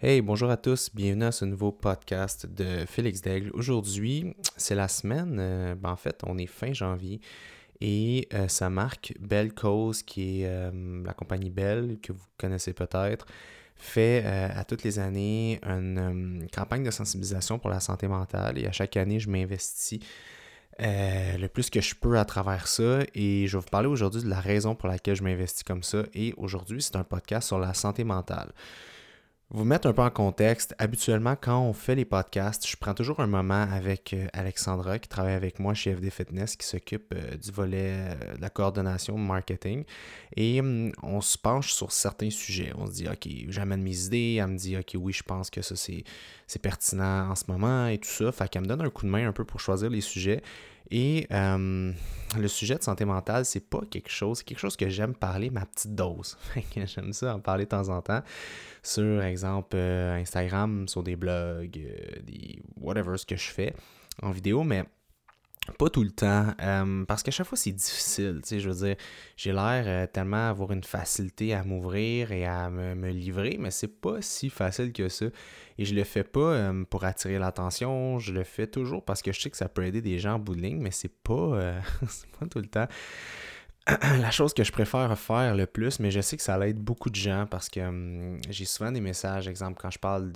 Hey, bonjour à tous, bienvenue à ce nouveau podcast de Félix Daigle. Aujourd'hui, c'est la semaine, euh, ben, en fait, on est fin janvier et euh, ça marque Belle Cause, qui est euh, la compagnie Belle, que vous connaissez peut-être, fait à toutes les années une campagne de sensibilisation pour la santé mentale et à chaque année, je m'investis le plus que je peux à travers ça. Et je vais vous parler aujourd'hui de la raison pour laquelle je m'investis comme ça. Et aujourd'hui, c'est un podcast sur la santé mentale. Vous mettre un peu en contexte, habituellement, quand on fait les podcasts, je prends toujours un moment avec euh, Alexandra, qui travaille avec moi chez FD Fitness, qui s'occupe euh, du volet euh, de la coordination marketing. Et hum, on se penche sur certains sujets. On se dit, OK, j'amène mes idées. Elle me dit, OK, oui, je pense que ça, c'est, c'est pertinent en ce moment et tout ça. Fait qu'elle me donne un coup de main un peu pour choisir les sujets. Et euh, le sujet de santé mentale, c'est pas quelque chose, c'est quelque chose que j'aime parler, ma petite dose. j'aime ça en parler de temps en temps sur, exemple, euh, Instagram, sur des blogs, euh, des whatever ce que je fais en vidéo, mais pas tout le temps, euh, parce qu'à chaque fois c'est difficile, tu sais, je veux dire, j'ai l'air euh, tellement avoir une facilité à m'ouvrir et à me, livrer, mais c'est pas si facile que ça. Et je le fais pas euh, pour attirer l'attention, je le fais toujours parce que je sais que ça peut aider des gens en bout de ligne, mais c'est pas, pas tout le temps. la chose que je préfère faire le plus, mais je sais que ça aide beaucoup de gens parce que hum, j'ai souvent des messages, exemple quand je parle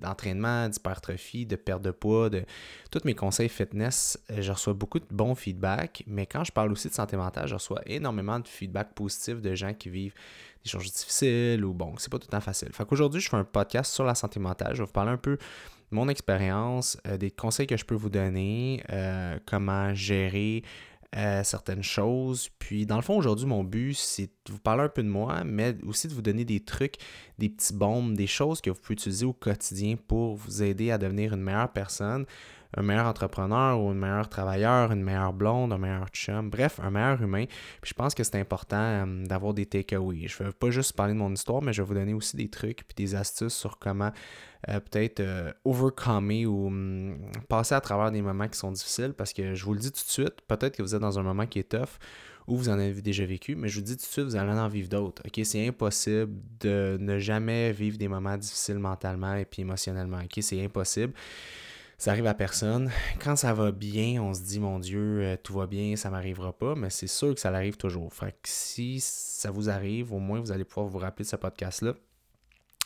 d'entraînement, d'hypertrophie, de perte de poids, de tous mes conseils fitness, euh, je reçois beaucoup de bons feedbacks, mais quand je parle aussi de santé mentale, je reçois énormément de feedback positif de gens qui vivent des choses difficiles ou bon, c'est pas tout le temps facile. Fait qu'aujourd'hui, je fais un podcast sur la santé mentale, je vais vous parler un peu de mon expérience, euh, des conseils que je peux vous donner, euh, comment gérer certaines choses. Puis dans le fond, aujourd'hui, mon but, c'est de vous parler un peu de moi, mais aussi de vous donner des trucs, des petits bombes, des choses que vous pouvez utiliser au quotidien pour vous aider à devenir une meilleure personne, un meilleur entrepreneur ou un meilleur travailleur, une meilleure blonde, un meilleur chum, bref, un meilleur humain. Puis je pense que c'est important euh, d'avoir des takeaways. Je ne vais pas juste parler de mon histoire, mais je vais vous donner aussi des trucs puis des astuces sur comment euh, peut-être euh, overcomer ou hum, passer à travers des moments qui sont difficiles parce que je vous le dis tout de suite, peut-être que vous êtes dans un moment qui est tough ou vous en avez déjà vécu, mais je vous dis tout de suite, vous allez en vivre d'autres. C'est impossible de ne jamais vivre des moments difficiles mentalement et puis émotionnellement. C'est impossible. Ça arrive à personne. Quand ça va bien, on se dit mon Dieu, euh, tout va bien, ça m'arrivera pas, mais c'est sûr que ça arrive toujours. Fait si ça vous arrive, au moins vous allez pouvoir vous rappeler de ce podcast-là.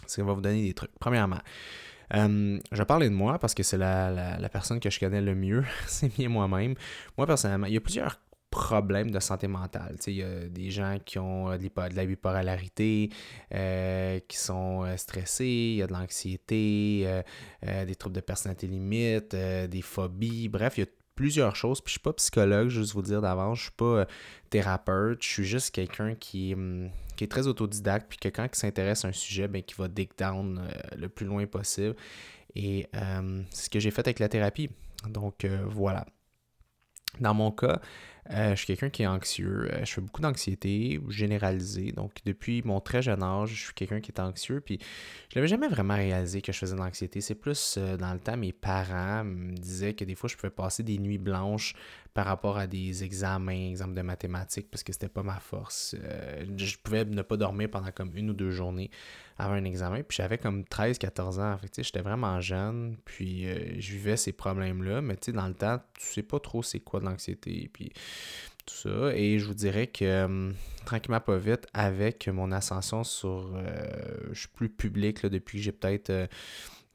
Ça va vous donner des trucs. Premièrement, euh, je vais parler de moi parce que c'est la, la, personne que je connais le mieux. c'est bien moi-même. Moi, personnellement, il y a plusieurs problèmes de santé mentale. Il y a des gens qui ont de la bipolarité, euh, qui sont euh, stressés, il y a de l'anxiété, euh, des troubles de personnalité limite, des phobies, bref, il y a plusieurs choses. Puis je suis pas psychologue, juste vous dire d'avance, je suis pas thérapeute, je suis juste quelqu'un qui, hum, qui, est très autodidacte, puis que quand il s'intéresse à un sujet, ben, qui va dig down le plus loin possible. Et c'est ce que j'ai fait avec la thérapie. Donc voilà. Dans mon cas, euh, je suis quelqu'un qui est anxieux. Euh, je fais beaucoup d'anxiété généralisée. Donc, depuis mon très jeune âge, je suis quelqu'un qui est anxieux. Puis, je n'avais jamais vraiment réalisé que je faisais de l'anxiété. C'est plus euh, dans le temps, mes parents me disaient que des fois, je pouvais passer des nuits blanches par rapport à des examens, exemple de mathématiques, parce que c'était pas ma force. je pouvais ne pas dormir pendant comme une ou deux journées avant un examen. Puis j'avais comme 13-14 ans. Fait j'étais vraiment jeune. Puis je vivais ces problèmes-là. Mais tu sais, dans le temps, tu sais pas trop c'est quoi de l'anxiété. Puis tout ça. Et je vous dirais que euh, tranquillement pas vite, avec mon ascension sur. Euh, je suis plus public depuis que j'ai peut-être euh,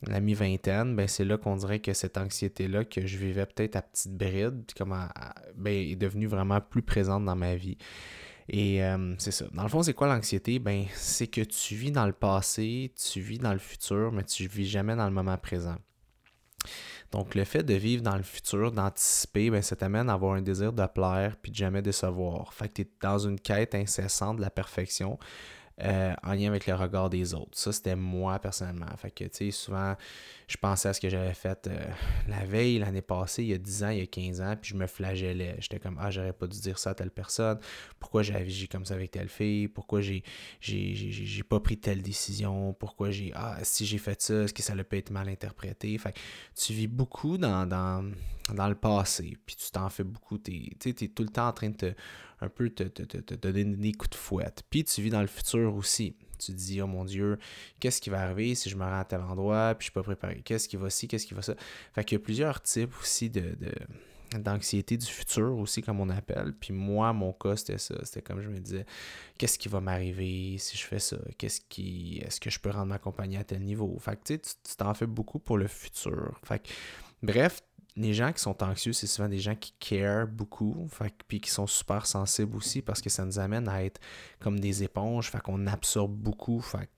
la mi-vingtaine, ben c'est là qu'on dirait que cette anxiété-là que je vivais peut-être à petite bride, comment ben, est devenue vraiment plus présente dans ma vie. Et c'est ça. Dans le fond, c'est quoi l'anxiété? Ben, c'est que tu vis dans le passé, tu vis dans le futur, mais tu vis jamais dans le moment présent. Donc, le fait de vivre dans le futur, d'anticiper, ben, ça t'amène à avoir un désir de plaire puis de jamais décevoir. Fait que tu es dans une quête incessante de la perfection. Euh, en lien avec le regard des autres. Ça, c'était moi personnellement. Fait que, tu sais, souvent, je pensais à ce que j'avais fait euh, la veille, l'année passée, il y a 10 ans, il y a 15 ans, puis je me flagellais. J'étais comme, ah, j'aurais pas dû dire ça à telle personne. Pourquoi j'ai agi comme ça avec telle fille? Pourquoi j'ai, pas pris telle décision? Pourquoi j'ai, ah, si j'ai fait ça, est-ce que ça l'a pas été mal interprété? Fait que tu vis beaucoup dans, dans, dans le passé, puis tu t'en fais beaucoup. Tu es, es tout le temps en train de te un peu te, te, te, te, donner des coups de fouette. Puis tu vis dans le futur aussi. Tu te dis, oh mon Dieu, qu'est-ce qui va arriver si je me rends à tel endroit, puis je suis pas préparé? Qu'est-ce qui va ci, qu'est-ce qui va ça? Fait qu'il y a plusieurs types aussi de, d'anxiété du futur aussi, comme on appelle. Puis moi, mon cas, c'était ça. C'était comme je me disais, qu'est-ce qui va m'arriver si je fais ça? Qu'est-ce qui. Est-ce que je peux rendre ma compagnie à tel niveau? Fait que tu tu t'en fais beaucoup pour le futur. Fait que, bref, les gens qui sont anxieux, c'est souvent des gens qui care beaucoup, fait, puis qui sont super sensibles aussi parce que ça nous amène à être comme des éponges, fait qu'on absorbe beaucoup, fait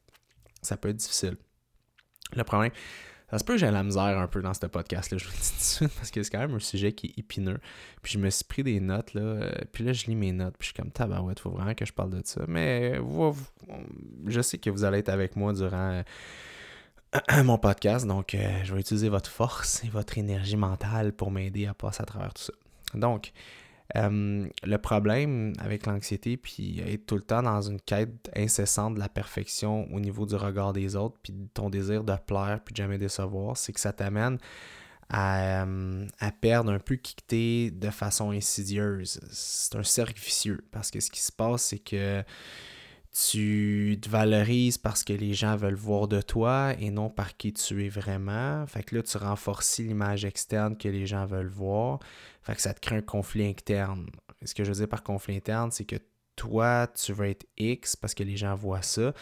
ça peut être difficile. Le problème, ça se peut que j'ai la misère un peu dans ce podcast-là, je vous le dis tout de suite, parce que c'est quand même un sujet qui est épineux. Puis je me suis pris des notes, là, euh, puis là, je lis mes notes, puis je suis comme tabarouette, faut vraiment que je parle de ça. Mais je sais que vous allez être avec moi durant mon podcast. Donc, euh, je vais utiliser votre force et votre énergie mentale pour m'aider à passer à travers tout ça. Donc, euh, le problème avec l'anxiété, puis être tout le temps dans une quête incessante de la perfection au niveau du regard des autres, puis ton désir de plaire, puis de jamais décevoir, c'est que ça t'amène à, euh, à, perdre un peu qui de façon insidieuse. C'est un cercle vicieux, parce que ce qui se passe, c'est que tu te valorises parce que les gens veulent voir de toi et non par qui tu es vraiment. Fait que là, tu renforces l'image externe que les gens veulent voir. Fait que ça te crée un conflit interne. ce que je veux dire par conflit interne, c'est que toi, tu veux être X parce que les gens voient ça,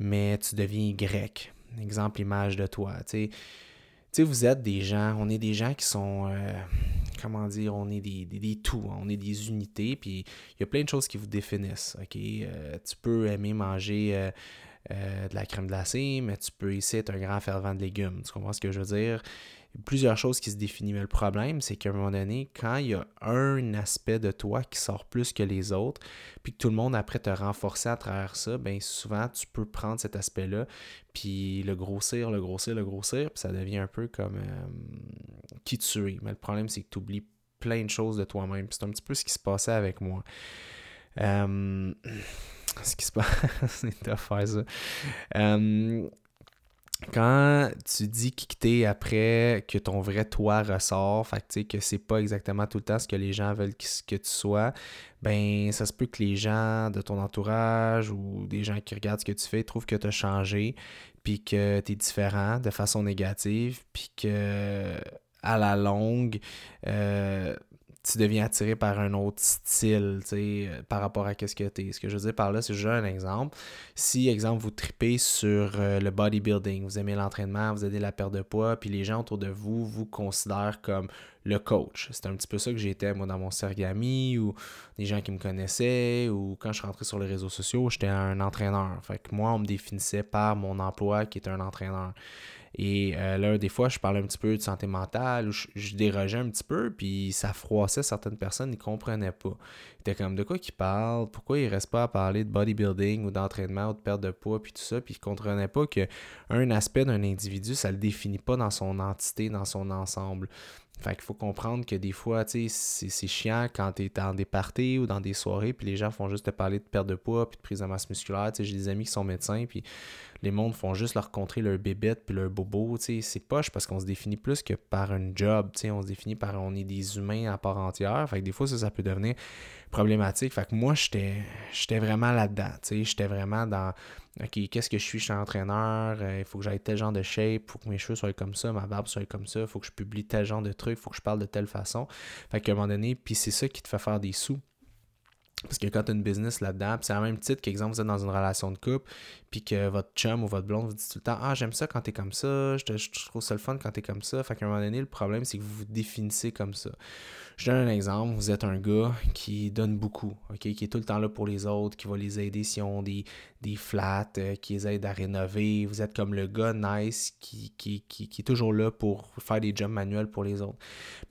mais tu deviens Y. Exemple, image de toi. Tu sais, vous êtes des gens, on est des gens qui sont. Euh, comment dire, on est des, des, tout, hein. on est des unités, puis il y a plein de choses qui vous définissent. ok? Euh, tu peux aimer manger euh, de la crème glacée, mais tu peux ici être un grand fervent de légumes. Tu comprends ce que je veux dire? Plusieurs choses qui se définissent. Mais le problème, c'est qu'à un moment donné, quand il y a un aspect de toi qui sort plus que les autres, puis que tout le monde après te renforcer à travers ça, bien souvent tu peux prendre cet aspect-là, puis le grossir, le grossir, le grossir, puis ça devient un peu comme euh, qui tu es. Mais le problème, c'est que tu oublies plein de choses de toi-même. C'est un petit peu ce qui se passait avec moi. Euh, ce qui se passe, c'est de faire ça. Euh, quand tu dis quitter après que ton vrai toi ressort, fait que, que c'est pas exactement tout le temps ce que les gens veulent que, tu sois, ben ça se peut que les gens de ton entourage ou des gens qui regardent ce que tu fais trouvent que tu as changé, puis que tu es différent de façon négative, puis que à la longue, euh, tu deviens attiré par un autre style, tu sais, euh, par rapport à ce que tu es. Ce que je veux dire par là, c'est juste un exemple. Si, exemple, vous tripez sur euh, le bodybuilding, vous aimez l'entraînement, vous aidez la perte de poids, puis les gens autour de vous vous considèrent comme le coach. C'est un petit peu ça que j'étais, moi, dans mon cercle d'amis, ou des gens qui me connaissaient, ou quand je rentré sur les réseaux sociaux, j'étais un entraîneur. Fait que moi, on me définissait par mon emploi qui était un entraîneur. Et euh, là, des fois, je parlais un petit peu de santé mentale, ou je, dérogeais un petit peu, puis ça froissait certaines personnes, ils ne comprenaient pas. Ils étaient comme de quoi qu'ils parlent, pourquoi ils ne restent pas à parler de bodybuilding ou d'entraînement ou de perte de poids, puis tout ça, puis ils ne comprenaient pas qu'un aspect d'un individu, ça ne le définit pas dans son entité, dans son ensemble. Fait qu'il faut comprendre que des fois, tu c'est chiant quand tu es dans des parties ou dans des soirées, puis les gens font juste te parler de perte de poids, puis de prise de masse musculaire. Tu sais, j'ai des amis qui sont médecins, puis les mondes font juste leur contrer leur bébête puis leur bobo, tu sais, c'est poche parce qu'on se définit plus que par un job, tu sais, on se définit par on est des humains à part entière, fait que des fois ça, ça peut devenir problématique, fait que moi j'étais j'étais vraiment là-dedans, tu sais, j'étais vraiment dans OK, qu'est-ce que je suis? Je suis entraîneur, euh, il faut que j'aille tel genre de shape, il faut que mes cheveux soient comme ça, ma barbe soit comme ça, il faut que je publie tel genre de truc, il faut que je parle de telle façon. Fait qu'à un moment donné, puis c'est ça qui te fait faire des sous. Parce que quand tu as une business là-dedans, c'est la même titre qu'exemple, vous êtes dans une relation de couple, puis que votre chum ou votre blonde vous dit tout le temps Ah, j'aime ça quand t'es comme ça, je, trouve ça le fun quand t'es comme ça. Fait qu'à un moment donné, le problème, c'est que vous vous définissez comme ça. Je donne un exemple. Vous êtes un gars qui donne beaucoup, qui est tout le temps là pour les autres, qui va les aider si ont des, des flats, euh, qui les aide à rénover. Vous êtes comme le gars nice qui, qui, qui, qui est toujours là pour faire des jobs manuels pour les autres.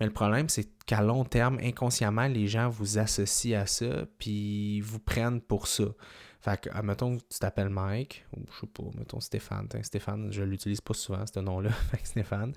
Mais le problème, c'est qu'à long terme, inconsciemment, les gens vous associent à ça, puis vous prennent pour ça. Fait que, mettons que tu t'appelles Mike, ou je sais pas, mettons Stéphane. Stéphane, je l'utilise pas souvent, ce nom-là. Stéphane.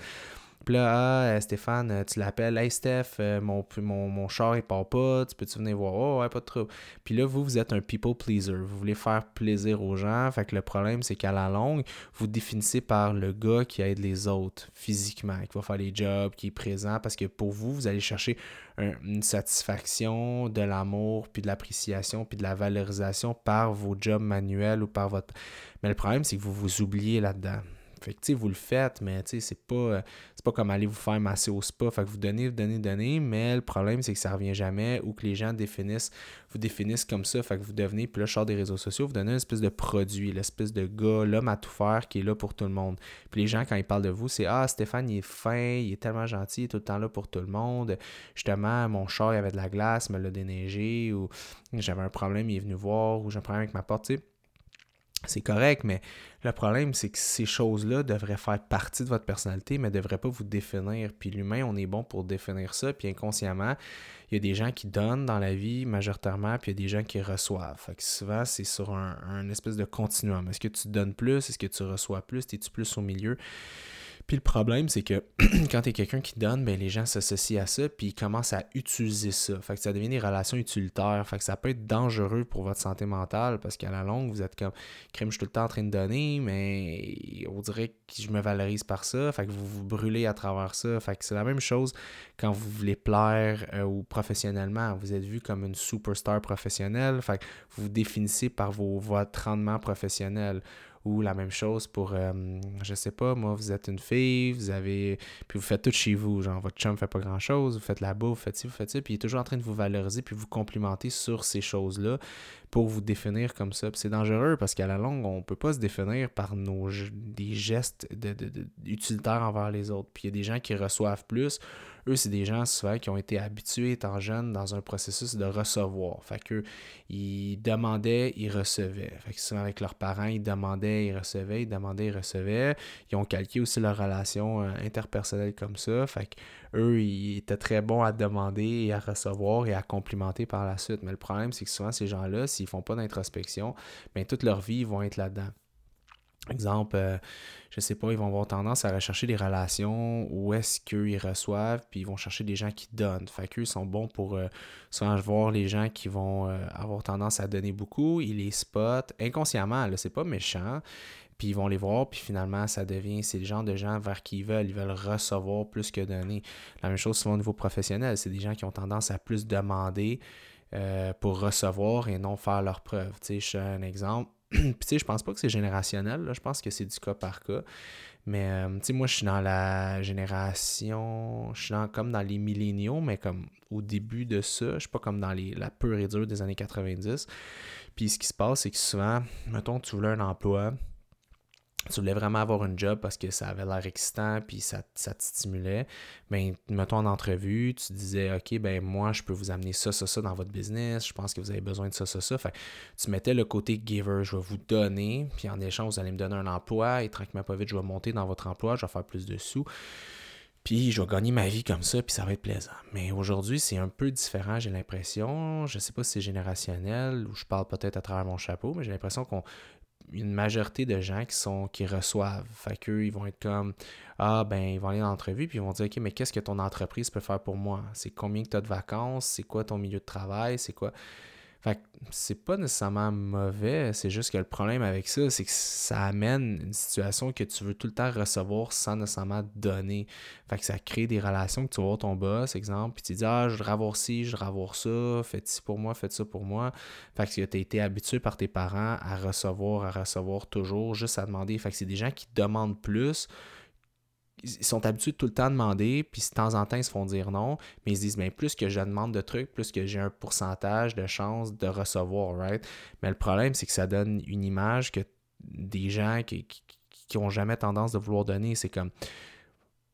Puis là, ah, Stéphane, tu l'appelles, hey Steph, mon, mon, mon char il part pas, tu peux-tu venir voir? Oh, ouais, pas de trouble. Puis là, vous, vous êtes un people pleaser. Vous voulez faire plaisir aux gens. Fait que le problème, c'est qu'à la longue, vous définissez par le gars qui aide les autres physiquement, qui va faire les jobs, qui est présent, parce que pour vous, vous allez chercher une satisfaction, de l'amour, puis de l'appréciation, puis de la valorisation par vos jobs manuels ou par votre... Mais le problème, c'est que vous vous oubliez là-dedans. Fait que, vous le faites, mais c'est pas, euh, pas comme aller vous faire masser au spa. Fait que vous donnez, vous donnez, donnez, mais le problème, c'est que ça revient jamais ou que les gens définissent, vous définissent comme ça. Fait que vous devenez, puis là, je des réseaux sociaux, vous donnez une espèce de produit, l'espèce de gars, l'homme à tout faire qui est là pour tout le monde. Puis les gens, quand ils parlent de vous, c'est Ah, Stéphane, il est fin, il est tellement gentil, il est tout le temps là pour tout le monde. Justement, mon chat, il avait de la glace, me l'a déneigé, ou j'avais un problème, il est venu voir, ou j'ai un problème avec ma porte, tu sais c'est correct, mais le problème, c'est que ces choses-là devraient faire partie de votre personnalité, mais ne devraient pas vous définir. Puis l'humain, on est bon pour définir ça, puis inconsciemment, il y a des gens qui donnent dans la vie majoritairement, puis il y a des gens qui reçoivent. Fait que souvent, c'est sur un, espèce de continuum. Est-ce que tu donnes plus? Est-ce que tu reçois plus? Es-tu plus au milieu? Puis le problème, c'est que quand tu es quelqu'un qui donne, ben, les gens s'associent à ça, puis ils commencent à utiliser ça. Fait que ça devient des relations utilitaires. Fait que ça peut être dangereux pour votre santé mentale parce qu'à la longue, vous êtes comme crème, je suis tout le temps en train de donner, mais on dirait que je me valorise par ça. Fait que vous vous brûlez à travers ça. Fait que c'est la même chose quand vous voulez plaire euh, ou professionnellement. Vous êtes vu comme une superstar professionnelle. Fait que vous vous définissez par vos, votre rendement professionnel ou la même chose pour, euh, je sais pas, moi, vous êtes une fille, vous avez. Puis vous faites tout chez vous. Genre, votre chum fait pas grand chose, vous faites la bouffe, vous faites ci, vous faites ça. Puis il est toujours en train de vous valoriser puis vous complimenter sur ces choses-là pour vous définir comme ça. Puis c'est dangereux parce qu'à la longue, on peut pas se définir par nos des gestes de, utilitaires envers les autres. Puis il y a des gens qui reçoivent plus eux, c'est des gens souvent qui ont été habitués étant jeunes dans un processus de recevoir. Fait qu'eux, ils demandaient, ils recevaient. Fait que souvent avec leurs parents, ils demandaient, ils recevaient, ils demandaient, ils recevaient. Ils ont calqué aussi leur relation euh, interpersonnelle comme ça. Fait qu'eux, ils étaient très bons à demander et à recevoir et à complimenter par la suite. Mais le problème, c'est que souvent, ces gens-là, s'ils font pas d'introspection, bien, toute leur vie, ils vont être là-dedans. Exemple, euh, je sais pas, ils vont avoir tendance à rechercher des relations où est-ce qu'ils reçoivent, puis ils vont chercher des gens qui donnent. Fait qu'eux, sont bons pour euh, souvent voir les gens qui vont euh, avoir tendance à donner beaucoup, ils les spotent inconsciemment, là, c'est pas méchant, puis ils vont les voir, puis finalement, ça devient, c'est le genre de gens vers qui ils veulent, ils veulent recevoir plus que donner. La même chose souvent au niveau professionnel, c'est des gens qui ont tendance à plus demander pour recevoir et non faire leurs preuves. Tu sais, je un exemple Puis, tu sais, je pense pas que c'est générationnel. Je pense que c'est du cas par cas. Mais, euh, tu sais, moi, je suis dans la génération. Je suis comme dans les milléniaux, mais comme au début de ça. Je suis pas comme dans les, la pure et dure des années 90. Puis, ce qui se passe, c'est que souvent, mettons, tu voulais un emploi tu voulais vraiment avoir un job parce que ça avait l'air excitant puis ça, ça, te stimulait, ben mettons en entrevue, tu disais OK, ben moi je peux vous amener ça, ça, ça dans votre business, je pense que vous avez besoin de ça, ça, ça. Tu mettais le côté giver, je vais vous donner, puis en échange, vous allez me donner un emploi et tranquillement pas vite, je vais monter dans votre emploi, je vais faire plus de sous. Puis je vais gagner ma vie comme ça, puis ça va être plaisant. Mais aujourd'hui, c'est un peu différent, j'ai l'impression. Je sais pas si c'est générationnel ou je parle peut-être à travers mon chapeau, mais j'ai l'impression qu'on une majorité de gens qui sont qui reçoivent. Fait qu'eux, ils vont être comme Ah ben ils vont aller dans l'entrevue puis ils vont dire OK, mais qu'est-ce que ton entreprise peut faire pour moi? C'est combien que tu as de vacances, c'est quoi ton milieu de travail, c'est quoi. Fait que c'est pas nécessairement mauvais, c'est juste que le problème avec ça, c'est que ça amène une situation que tu veux tout le temps recevoir sans nécessairement donner. Fait que ça crée des relations que tu vois ton boss, exemple, puis tu dis Ah, je voudrais avoir ci, je voudrais avoir ça, faites ci pour moi, faites ça pour moi. Fait que tu as été habitué par tes parents à recevoir, à recevoir toujours, juste à demander. Fait que c'est des gens qui demandent plus ils sont habitués tout le temps demander, puis de temps en temps, ils se font dire non, mais ils se disent, mais plus que je demande de trucs, plus que j'ai un pourcentage de chances de recevoir, right? Mais le problème, c'est que ça donne une image que des gens qui, qui, ont jamais tendance de vouloir donner, c'est comme,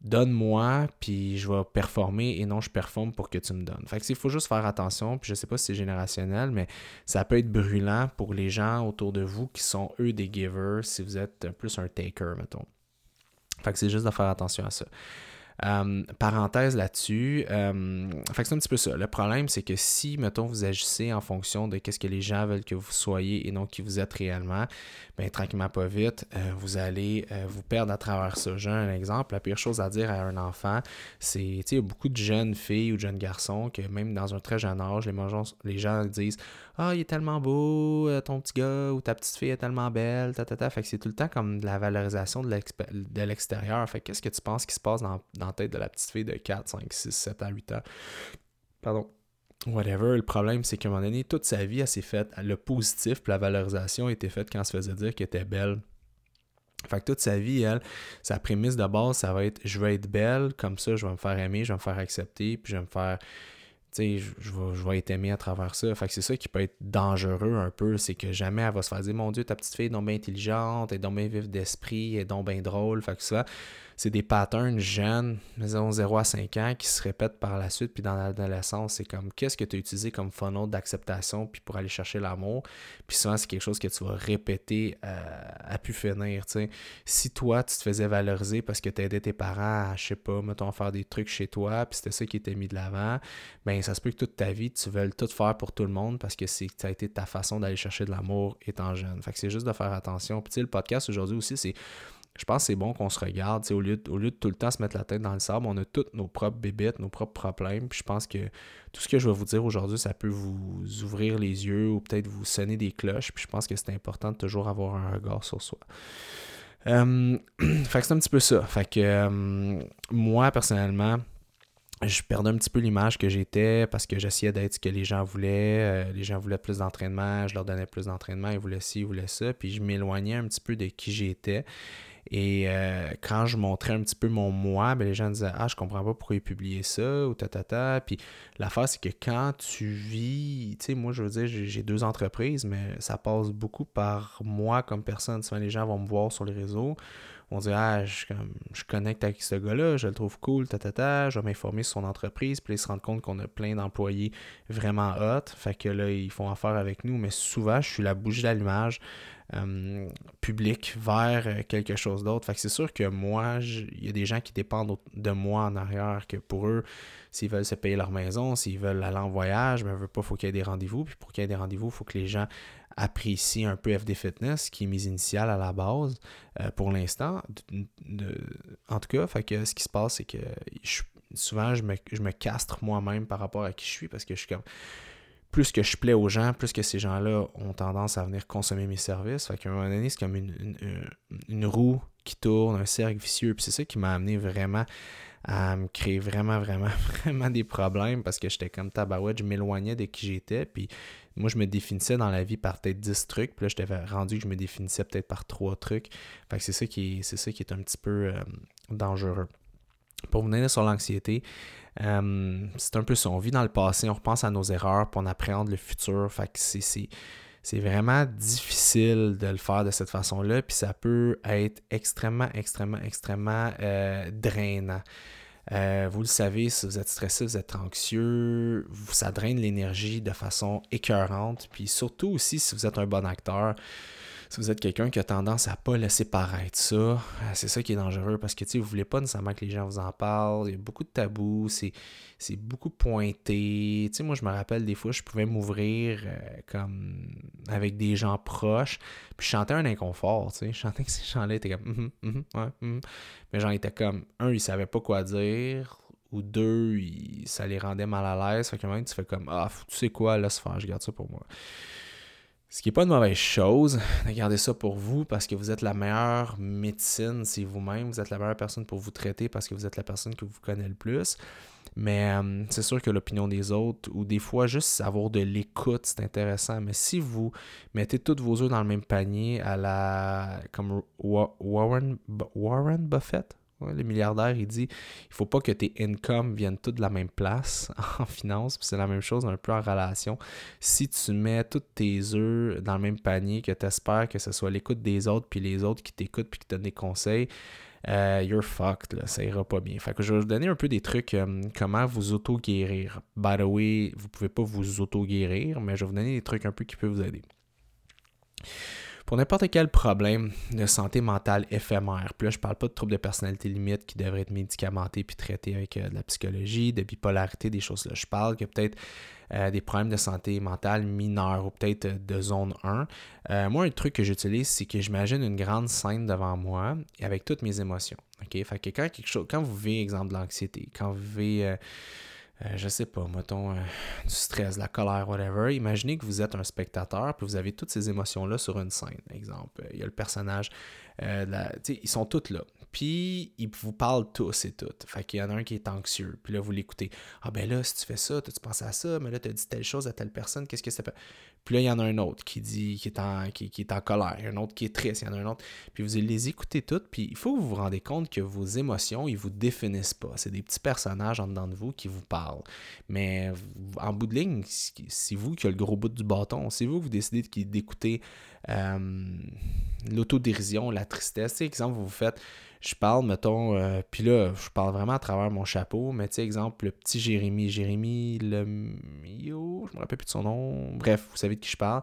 donne-moi, puis je vais performer, et non, je performe pour que tu me donnes. Fait que il faut juste faire attention, puis je sais pas si c'est générationnel, mais ça peut être brûlant pour les gens autour de vous qui sont, eux, des givers, si vous êtes plus un taker, mettons. Fait que c'est juste de faire attention à ça. Euh, parenthèse là-dessus, euh, fait que c'est un petit peu ça. Le problème, c'est que si, mettons, vous agissez en fonction de ce que les gens veulent que vous soyez et non qui vous êtes réellement, bien, tranquillement, pas vite, euh, vous allez vous perdre à travers ça. J'ai un exemple. La pire chose à dire à un enfant, c'est, tu sais, y a beaucoup de jeunes filles ou de jeunes garçons que même dans un très jeune âge, les gens disent Ah, il est tellement beau, ton petit gars ou ta petite fille est tellement belle, ta, ta, ta. Fait que c'est tout le temps comme de la valorisation de l'extérieur. Fait qu'est-ce que tu penses qui se passe dans tête de la petite fille de 4, 5, 6, 7 à 8 ans? Pardon. Whatever. Le problème, c'est qu'à un moment donné, toute sa vie, elle s'est faite, le positif, puis la valorisation a été faite quand elle se faisait dire qu'elle était belle. Fait que toute sa vie, elle, sa prémisse de base, ça va être je veux être belle, comme ça, je vais me faire aimer, je vais me faire accepter, puis je vais me faire je, vais, être aimé à travers ça. Fait que c'est ça qui peut être dangereux un peu, c'est que jamais elle va se faire dire Mon Dieu, ta petite fille est donc bien intelligente, est donc bien vive d'esprit, est donc bien drôle. Fait que ça, c'est des patterns jeunes, disons 0 à 5 ans, qui se répètent par la suite. Puis dans l'adolescence, c'est comme qu'est-ce que tu as utilisé comme funnel d'acceptation puis pour aller chercher l'amour? Puis souvent, c'est quelque chose que tu vas répéter euh, à pu finir. Si toi, tu te faisais valoriser parce que tu aidais tes parents à, je sais pas, mettons, faire des trucs chez toi, puis c'était ça qui était mis de l'avant, ben ça se peut que toute ta vie, tu veuilles tout faire pour tout le monde parce que c'est ça a été ta façon d'aller chercher de l'amour étant jeune. Fait que c'est juste de faire attention. Puis le podcast aujourd'hui aussi, c'est je pense que c'est bon qu'on se regarde. Au lieu, de, tout le temps se mettre la tête dans le sable, on a toutes nos propres bébêtes, nos propres problèmes. Puis je pense que tout ce que je vais vous dire aujourd'hui, ça peut vous ouvrir les yeux ou peut-être vous sonner des cloches. Puis je pense que c'est important de toujours avoir un regard sur soi. Fait que c'est un petit peu ça. Fait que moi, personnellement, je perdais un petit peu l'image que j'étais parce que j'essayais d'être ce que les gens voulaient. Euh, les gens voulaient plus d'entraînement, je leur donnais plus d'entraînement, ils voulaient ci, ils voulaient ça. Puis je m'éloignais un petit peu de qui j'étais. Et euh, quand je montrais un petit peu mon moi, ben, les gens disaient Ah, je comprends pas pourquoi il publiait ça ou ta ta ta. Puis l'affaire, c'est que quand tu vis, tu sais, moi je veux dire, j'ai deux entreprises, mais ça passe beaucoup par moi comme personne. Souvent les gens vont me voir sur les réseaux. On dit Ah, je, je connecte avec ce gars-là, je le trouve cool, ta ta ta, je vais m'informer sur son entreprise, puis ils se rendent compte qu'on a plein d'employés vraiment hot. Fait que là, ils font affaire avec nous, mais souvent, je suis la bougie d'allumage euh, public vers euh, quelque chose d'autre. Fait que c'est sûr que moi, il y a des gens qui dépendent de moi en arrière, que pour eux, s'ils veulent se payer leur maison, s'ils veulent aller en voyage, ben, pas, faut qu'il y ait des rendez-vous. Puis pour qu'il y ait des rendez-vous, il faut que les gens apprécient un peu FD Fitness, qui est mes initiales à la base euh, pour l'instant. En tout cas, fait que ce qui se passe, c'est que souvent, je me, je me castre moi-même par rapport à qui je suis parce que je suis comme plus que je plais aux gens, plus que ces gens-là ont tendance à venir consommer mes services. Fait qu'à un moment donné, c'est comme une, roue qui tourne, un cercle vicieux. Puis c'est ça qui m'a amené vraiment à me créer vraiment, vraiment, vraiment des problèmes parce que j'étais comme tabarouette, je m'éloignais de qui j'étais. Puis moi, je me définissais dans la vie par peut-être 10 trucs. Puis là, j'étais rendu que je me définissais peut-être par 3 trucs. Fait que c'est ça qui est, ça qui est un petit peu euh, dangereux. Pour venir sur l'anxiété, euh, c'est un peu ça. On vit dans le passé, on repense à nos erreurs, puis on appréhende le futur. Fait que c'est, vraiment difficile de le faire de cette façon-là, puis ça peut être extrêmement, extrêmement, extrêmement euh, drainant. Euh, vous le savez, si vous êtes stressé, vous êtes anxieux, ça draine l'énergie de façon écœurante. Puis surtout aussi si vous êtes un bon acteur, si vous êtes quelqu'un qui a tendance à pas laisser paraître ça, euh, c'est ça qui est dangereux parce que vous ne voulez pas nécessairement que les gens vous en parlent. Il y a beaucoup de tabous, c'est, beaucoup pointé. moi, je me rappelle des fois, je pouvais m'ouvrir euh, avec des gens proches, puis je un inconfort. Je chantais que ces gens-là étaient comme hum, hum, hum, Mais j'en étais comme un, ils savaient pas quoi dire ou deux, ça les rendait mal à l'aise. Fait que même, tu fais comme Ah, tu sais quoi, laisse faire, je garde ça pour moi. Ce qui n'est pas une mauvaise chose de garder ça pour vous parce que vous êtes la meilleure médecine, c'est vous-même. Vous êtes la meilleure personne pour vous traiter parce que vous êtes la personne que vous connaissez le plus. Mais euh, c'est sûr que l'opinion des autres, ou des fois juste avoir de l'écoute, c'est intéressant. Mais si vous mettez tous vos œufs dans le même panier à la. comme Warren, Warren Buffett, le milliardaire, il dit il faut pas que tes incomes viennent toutes de la même place en finance. Puis c'est la même chose un peu en relation. Si tu mets tous tes œufs dans le même panier, que tu espères que ce soit l'écoute des autres, puis les autres qui t'écoutent, puis qui te donnent des conseils, euh, you're fucked, là, ça ira pas bien. Fait que je vais vous donner un peu des trucs euh, comment vous auto-guérir. By the way, vous pouvez pas vous auto-guérir, mais je vais vous donner des trucs un peu qui peuvent vous aider. Pour n'importe quel problème de santé mentale éphémère. Puis là, je parle pas de troubles de personnalité limite qui devraient être médicamentés puis traités avec euh, de la psychologie, de bipolarité, des choses là. Je parle que peut-être euh, des problèmes de santé mentale mineurs ou peut-être euh, de zone 1. moi, un truc que j'utilise, c'est que j'imagine une grande scène devant moi avec toutes mes émotions. Fait que quand, quelque chose, quand vous vivez, exemple, de l'anxiété, quand vous vivez euh, je sais pas, mettons, euh, du stress, la colère, whatever. Imaginez que vous êtes un spectateur, puis vous avez toutes ces émotions-là sur une scène. Exemple, il y a le personnage, euh, ils sont tous là. Puis, ils vous parlent tous et toutes. Fait qu'il y en a un qui est anxieux, puis là, vous l'écoutez. Ah ben là, si tu fais ça, tu penses à ça, mais là, tu as dit telle chose à telle personne, qu'est-ce que ça fait? Puis là, il y en a un autre qui dit, qui est en, qui, est en colère, un autre qui est triste, il y en a un autre. Puis vous les écoutez toutes, puis il faut que vous vous rendez compte que vos émotions, ils vous définissent pas. C'est des petits personnages en dedans de vous qui vous parlent. Mais en bout de ligne, c'est vous qui avez le gros bout du bâton. C'est vous qui vous décidez d'écouter euh, l'autodérision, la tristesse. Tu sais, exemple, vous vous faites je parle, mettons, euh, puis là, je parle vraiment à travers mon chapeau, mais tu sais, exemple, le petit Jérémy, Jérémy le Mio, je me rappelle plus de son nom, bref, vous savez de qui je parle.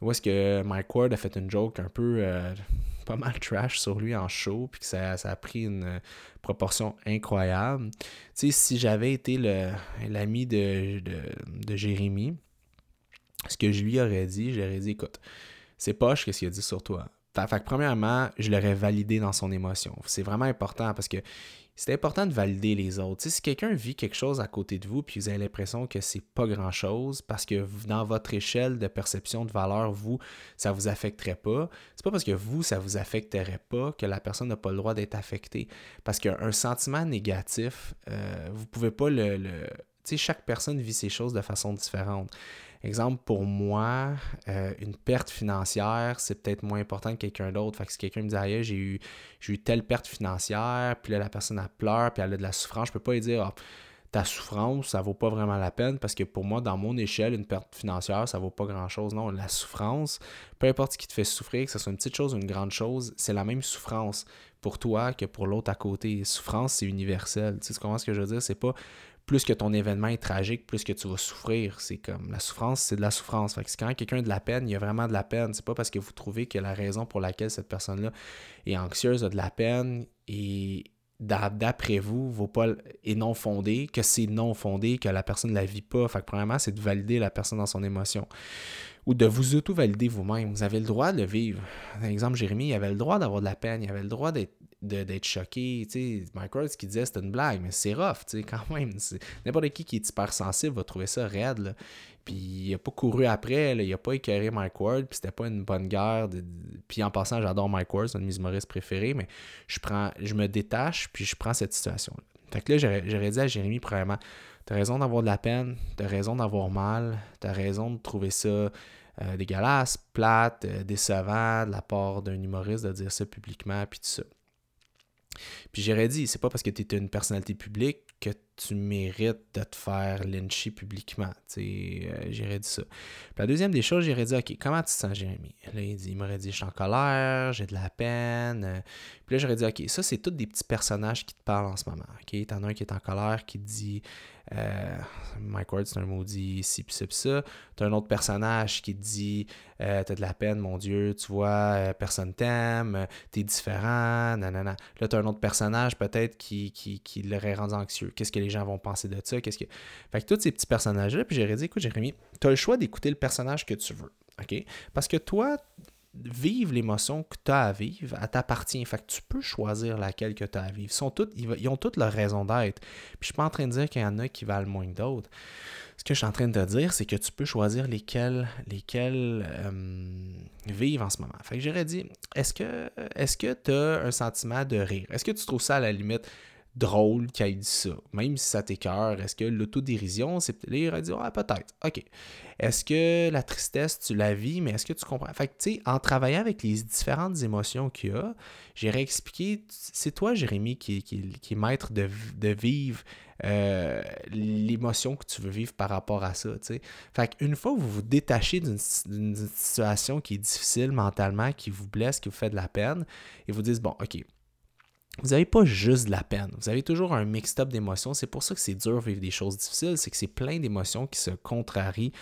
Où est-ce que Mike Ward a fait une joke un peu euh, pas mal trash sur lui en show, puis que ça, a pris une proportion incroyable. Tu sais, si j'avais été l'ami de, de, de Jérémy, ce que je lui aurais dit, j'aurais dit, écoute, c'est poche qu'est-ce qu'il a dit sur toi. Fait, que premièrement, je l'aurais validé dans son émotion. C'est vraiment important parce que c'est important de valider les autres. si quelqu'un vit quelque chose à côté de vous puis vous avez l'impression que c'est pas grand-chose parce que dans votre échelle de perception de valeur, vous, ça vous affecterait pas, c'est pas parce que vous, ça vous affecterait pas que la personne n'a pas le droit d'être affectée. Parce qu'un sentiment négatif, euh, vous pouvez pas le... le... Tu sais, chaque personne vit ces choses de façon différente. Exemple, pour moi, euh, une perte financière, c'est peut-être moins important que quelqu'un d'autre. Fait que si quelqu'un me dit, ah, j'ai eu, eu telle perte financière, puis là, la personne, a pleure, puis elle a de la souffrance, je peux pas lui dire, ah, ta souffrance, ça vaut pas vraiment la peine parce que pour moi, dans mon échelle, une perte financière, ça vaut pas grand-chose. Non, la souffrance, peu importe ce qui te fait souffrir, que ce soit une petite chose ou une grande chose, c'est la même souffrance pour toi que pour l'autre à côté. Souffrance, c'est universel. Tu sais comment ce que je veux dire? C'est pas plus que ton événement est tragique, plus que tu vas souffrir. C'est comme la souffrance, c'est de la souffrance. Fait que quand quelqu'un a de la peine, il y a vraiment de la peine. C'est pas parce que vous trouvez que la raison pour laquelle cette personne-là est anxieuse a de la peine et d'après vous, vaut pas est non fondé, que c'est non fondé, que la personne ne la vit pas. Fait que premièrement, c'est de valider la personne dans son émotion. Ou de vous auto-valider vous-même. Vous avez le droit de le vivre. Par exemple, Jérémy, il avait le droit d'avoir de la peine, il avait le droit d'être d'être choqué. Tu sais, Mike Rhodes qui disait c'était une blague, mais c'est rough, tu sais, quand même. N'importe qui qui est hyper sensible va trouver ça raide. Là. Puis il a pas couru après, il a pas écœuré Mike Ward, puis c'était pas une bonne guerre. Puis en passant, j'adore Mike Ward, c'est un de mes humoristes préférés, mais je prends, je me détache, puis je prends cette situation-là. Fait que là, j'aurais dit à Jérémy, premièrement, t'as raison d'avoir de la peine, t'as raison d'avoir mal, t'as raison de trouver ça euh, dégueulasse, plate, euh, décevant de la part d'un humoriste de dire ça publiquement, puis tout ça. Puis j'aurais dit, c'est pas parce que tu une personnalité publique que tu mérites de te faire lyncher publiquement. Euh, j'aurais dit ça. Puis la deuxième des choses, j'aurais dit, OK, comment tu te sens, Jérémy? Là, il, dit, il m'aurait dit, je suis en colère, j'ai de la peine. Euh. Puis là, j'aurais dit, OK, ça, c'est tous des petits personnages qui te parlent en ce moment. OK, t'en as un qui est en colère, qui te dit, euh, Mike Ward, c'est un maudit ci, pis ça, pis ça. T'as un autre personnage qui te dit euh, T'as de la peine, mon Dieu, tu vois, euh, personne t'aime, t'es différent, nanana. Là, t'as un autre personnage peut-être qui, qui, qui l'aurait rendu anxieux. Qu'est-ce que les gens vont penser de ça Qu'est-ce que... Fait que tous ces petits personnages-là, puis j'aurais dit Écoute, Jérémy, t'as le choix d'écouter le personnage que tu veux. OK? Parce que toi, vivre l'émotion que tu as à vivre, elle t'appartient. Fait que tu peux choisir laquelle que tu as à vivre. Ils, sont ils, ont toutes leur raison d'être. Puis je suis pas en train de dire qu'il y en a qui valent moins que d'autres. Ce que je suis en train de te dire, c'est que tu peux choisir lesquelles, lesquelles euh, vivent en ce moment. Fait que j'aurais dit, est-ce que est-ce que tu as un sentiment de rire? Est-ce que tu trouves ça à la limite drôle qu'il ait dit ça, même si ça t'écœure. Est-ce que l'autodérision, c'est peut-être. il aurait dit, ah, peut-être. OK. Est-ce que la tristesse, tu la vis, mais est-ce que tu comprends? Fait que, tu sais, en travaillant avec les différentes émotions qu'il y a, j'irais expliquer, c'est toi, Jérémy, qui, qui, est maître de, vivre euh, l'émotion que tu veux vivre par rapport à ça, tu sais. Fait qu'une fois que vous vous détachez d'une situation qui est difficile mentalement, qui vous blesse, qui vous fait de la peine, et vous dites, bon, OK, vous n'avez pas juste de la peine. Vous avez toujours un mixed-up d'émotions. C'est pour ça que c'est dur de vivre des choses difficiles. C'est que c'est plein d'émotions qui se contrarient,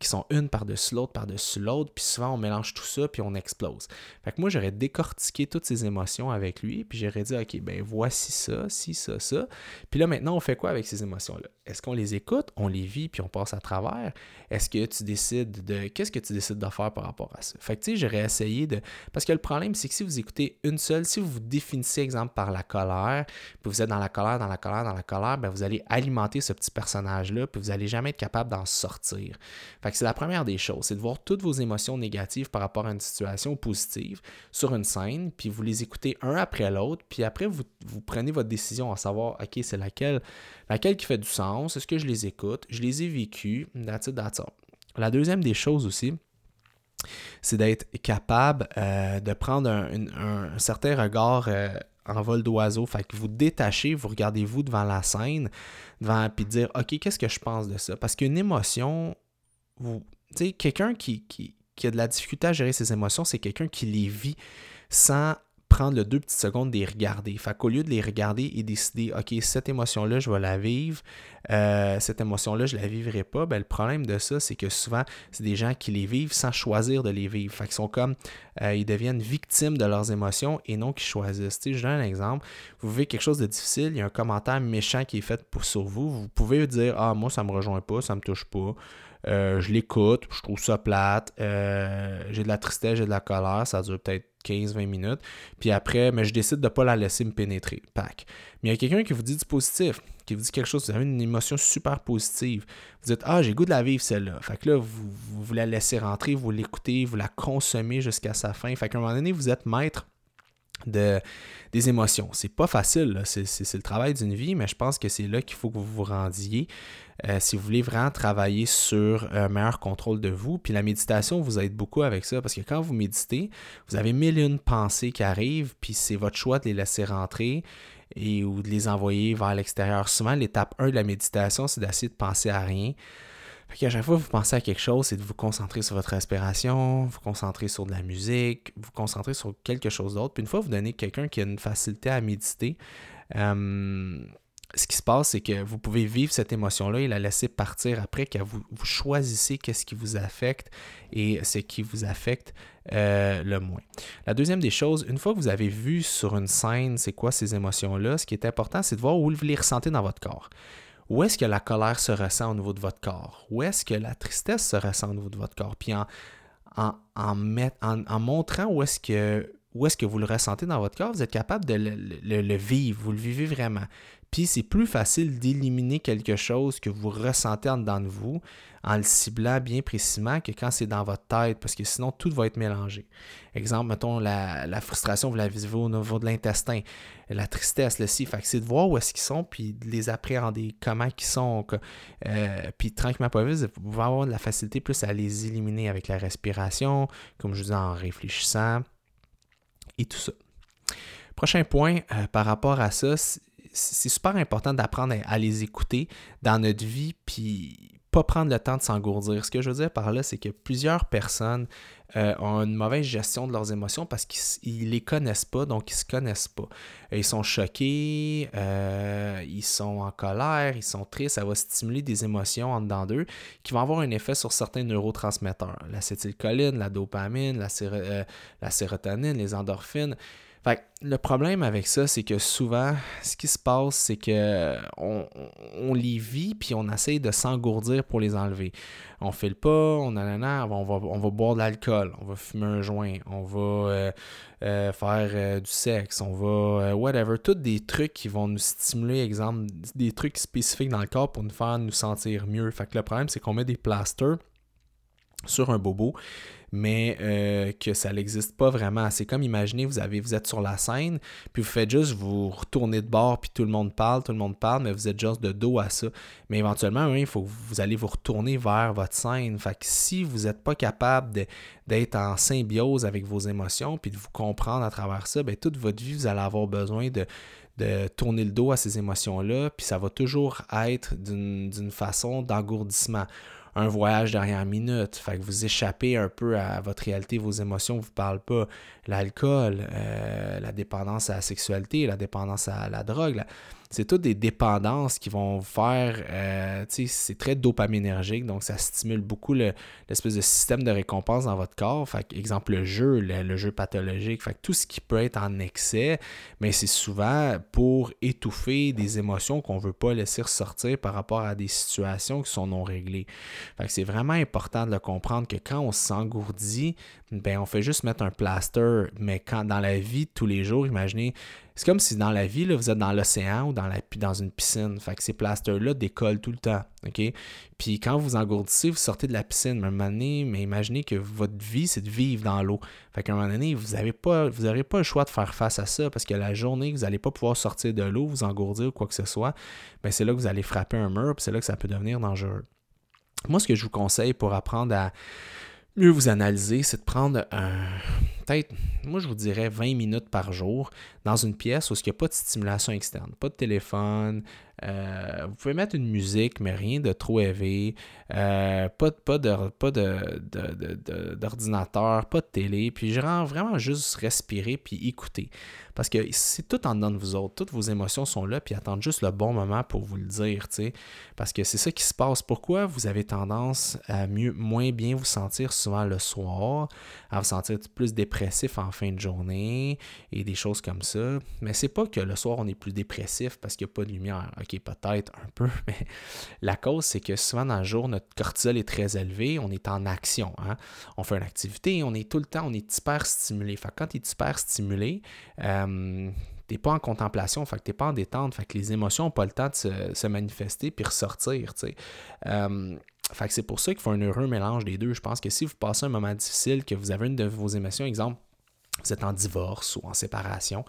qui sont une par-dessus l'autre, par-dessus l'autre. Puis souvent, on mélange tout ça, puis on explose. Fait que moi, j'aurais décortiqué toutes ces émotions avec lui, puis j'aurais dit, OK, ben voici ça, ci, ça, ça. Puis là, maintenant, on fait quoi avec ces émotions-là? Est-ce qu'on les écoute, on les vit, puis on passe à travers? Est-ce que tu décides de... Qu'est-ce que tu décides de faire par rapport à ça? Fait que, tu sais, j'aurais essayé de... Parce que le problème, c'est que si vous écoutez une seule, si vous vous définissez, exemple, par la colère, puis vous êtes dans la colère, dans la colère, dans la colère, ben vous allez alimenter ce petit personnage-là, puis vous n'allez jamais être capable d'en sortir. Fait que c'est la première des choses, c'est de voir toutes vos émotions négatives par rapport à une situation positive sur une scène, puis vous les écoutez un après l'autre, puis après vous, vous prenez votre décision à savoir, OK, c'est laquelle, laquelle qui fait du sens, est-ce que je les écoute, je les ai vécues, that's it. La deuxième des choses aussi, c'est d'être capable euh, de prendre un, certain regard euh, en vol d'oiseau. Fait que vous détachez, vous regardez-vous devant la scène, devant, puis dire OK, qu'est-ce que je pense de ça? Parce qu'une émotion, vous. Tu sais, quelqu'un qui, qui, qui, a de la difficulté à gérer ses émotions, c'est quelqu'un qui les vit sans prendre le deux petites secondes de les regarder. Fait qu'au lieu de les regarder et décider, OK, cette émotion-là, je vais la vivre, euh, cette émotion-là, je la vivrai pas, ben, le problème de ça, c'est que souvent, c'est des gens qui les vivent sans choisir de les vivre. Fait qu'ils sont comme, euh, ils deviennent victimes de leurs émotions et non qu'ils choisissent. je donne un exemple. Vous vivez quelque chose de difficile, il y a un commentaire méchant qui est fait sur vous. Vous pouvez dire, ah, moi, ça me rejoint pas, ça me touche pas. Euh, je l'écoute, je trouve ça plate, j'ai de la tristesse, j'ai de la colère, ça dure peut-être 15-20 minutes. Puis après, mais je décide de ne pas la laisser me pénétrer. Pack. Mais il y a quelqu'un qui vous dit du positif, qui vous dit quelque chose, vous avez une émotion super positive. Vous dites Ah, j'ai goût de la vivre celle-là. Fait que là, vous, la laissez rentrer, vous l'écoutez, vous la consommez jusqu'à sa fin. Fait qu'à un moment donné, vous êtes maître de, des émotions. C'est pas facile, c'est le travail d'une vie, mais je pense que c'est là qu'il faut que vous vous rendiez. Euh, si vous voulez vraiment travailler sur un meilleur contrôle de vous. Puis la méditation vous aide beaucoup avec ça parce que quand vous méditez, vous avez mille et une pensées qui arrivent, puis c'est votre choix de les laisser rentrer et ou de les envoyer vers l'extérieur. Souvent, l'étape 1 de la méditation, c'est d'essayer de penser à rien. Fait qu'à chaque fois que vous pensez à quelque chose, c'est de vous concentrer sur votre respiration, vous concentrer sur de la musique, vous concentrer sur quelque chose d'autre. Puis une fois que vous donnez quelqu'un qui a une facilité à méditer, euh, ce qui se passe, c'est que vous pouvez vivre cette émotion-là et la laisser partir après, que vous, vous choisissez qu'est-ce qui vous affecte et ce qui vous affecte euh, le moins. La deuxième des choses, une fois que vous avez vu sur une scène c'est quoi ces émotions-là, ce qui est important, c'est de voir où vous les ressentez dans votre corps. Où est-ce que la colère se ressent au niveau de votre corps? Où est-ce que la tristesse se ressent au niveau de votre corps? Puis en, en, en, montrant où est-ce que où est-ce que vous le ressentez dans votre corps, vous êtes capable de le, vivre, vous le vivez vraiment. Puis c'est plus facile d'éliminer quelque chose que vous ressentez en dedans de vous en le ciblant bien précisément que quand c'est dans votre tête, parce que sinon tout va être mélangé. Exemple, mettons la, frustration, vous la vivez au niveau de l'intestin, la tristesse, le si. Fait c'est de voir où est-ce qu'ils sont, puis de les appréhender, comment ils sont. Euh, puis tranquillement pas vite, vous pouvez avoir de la facilité plus à les éliminer avec la respiration, comme je vous dis, en réfléchissant tout ça. Prochain point euh, par rapport à ça, c'est super important d'apprendre à, les écouter dans notre vie, puis pas prendre le temps de s'engourdir. Ce que je veux dire par là, c'est que plusieurs personnes euh, ont une mauvaise gestion de leurs émotions parce qu'ils les connaissent pas, donc ils se connaissent pas. Ils sont choqués, euh, ils sont en colère, ils sont tristes, ça va stimuler des émotions en dedans d'eux qui vont avoir un effet sur certains neurotransmetteurs. L'acétylcholine, la dopamine, euh, la sérotonine, les endorphines. Fait le problème avec ça, c'est que souvent, ce qui se passe, c'est que on, les vit puis on essaye de s'engourdir pour les enlever. On fait le pas, on, a, on, va, on va boire de l'alcool, on va fumer un joint, on va euh, euh, faire euh, du sexe, on va whatever, tous des trucs qui vont nous stimuler, exemple, des trucs spécifiques dans le corps pour nous faire nous sentir mieux. Fait que le problème, c'est qu'on met des plasters sur un bobo mais euh, que ça n'existe pas vraiment. C'est comme imaginez, vous, avez, vous êtes sur la scène, puis vous faites juste vous retourner de bord, puis tout le monde parle, tout le monde parle, mais vous êtes juste de dos à ça. Mais éventuellement, il faut que vous allez vous retourner vers votre scène. Fait que si vous n'êtes pas capable d'être en symbiose avec vos émotions, puis de vous comprendre à travers ça, bien, toute votre vie, vous allez avoir besoin de tourner le dos à ces émotions-là, puis ça va toujours être d'une façon d'engourdissement un voyage dernière minute. Fait que vous échappez un peu à votre réalité, vos émotions vous parlent pas. L'alcool, euh, la dépendance à la sexualité, la dépendance à la drogue, c'est toutes des dépendances qui vont faire, euh, c'est très dopaminergique, donc ça stimule beaucoup l'espèce de système de récompense dans votre corps. Fait exemple, le jeu, le, jeu pathologique, fait tout ce qui peut être en excès, mais c'est souvent pour étouffer des émotions qu'on ne veut pas laisser ressortir par rapport à des situations qui sont non réglées. Fait c'est vraiment important de le comprendre que quand on s'engourdit, ben on fait juste mettre un plaster, mais quand dans la vie de tous les jours, imaginez, c'est comme si dans la vie, là, vous êtes dans l'océan ou dans, dans une piscine. Fait que ces plasters-là décollent tout le temps. Puis quand vous engourdissez, vous sortez de la piscine. Mais un moment donné, mais imaginez que votre vie, c'est de vivre dans l'eau. Fait qu'à un moment donné, vous n'aurez pas, pas le choix de faire face à ça parce que la journée vous n'allez pas pouvoir sortir de l'eau, vous engourdir ou quoi que ce soit, ben c'est là que vous allez frapper un mur, puis c'est là que ça peut devenir dangereux. Moi, ce que je vous conseille pour apprendre à mieux vous analyser, c'est de prendre un, moi je vous dirais 20 minutes par jour dans une pièce où il n'y a pas de stimulation externe, pas de téléphone. Euh, vous pouvez mettre une musique, mais rien de trop élevé. Pas, pas d'ordinateur, pas de télé. Puis vraiment juste respirer puis écouter. Parce que c'est tout en dedans de vous autres. Toutes vos émotions sont là, puis attendent juste le bon moment pour vous le dire. Parce que c'est ça qui se passe. Pourquoi vous avez tendance à mieux, moins bien vous sentir souvent le soir, à vous sentir plus dépressif en fin de journée et des choses comme ça. Mais c'est pas que le soir on est plus dépressif parce qu'il n'y a pas de lumière. Ok, peut-être un peu, mais la cause c'est que souvent dans le jour, notre cortisol est très élevé, on est en action. Hein. On fait une activité, on est tout le temps, on est hyper stimulé. Fait quand tu es hyper stimulé, euh, t'es pas en contemplation, fait que t'es pas en détente, fait que les émotions n'ont pas le temps de se, manifester puis ressortir, tu sais. Euh, fait que c'est pour ça qu'il faut un heureux mélange des deux. Je pense que si vous passez un moment difficile, que vous avez une de vos émotions, exemple, vous êtes en divorce ou en séparation,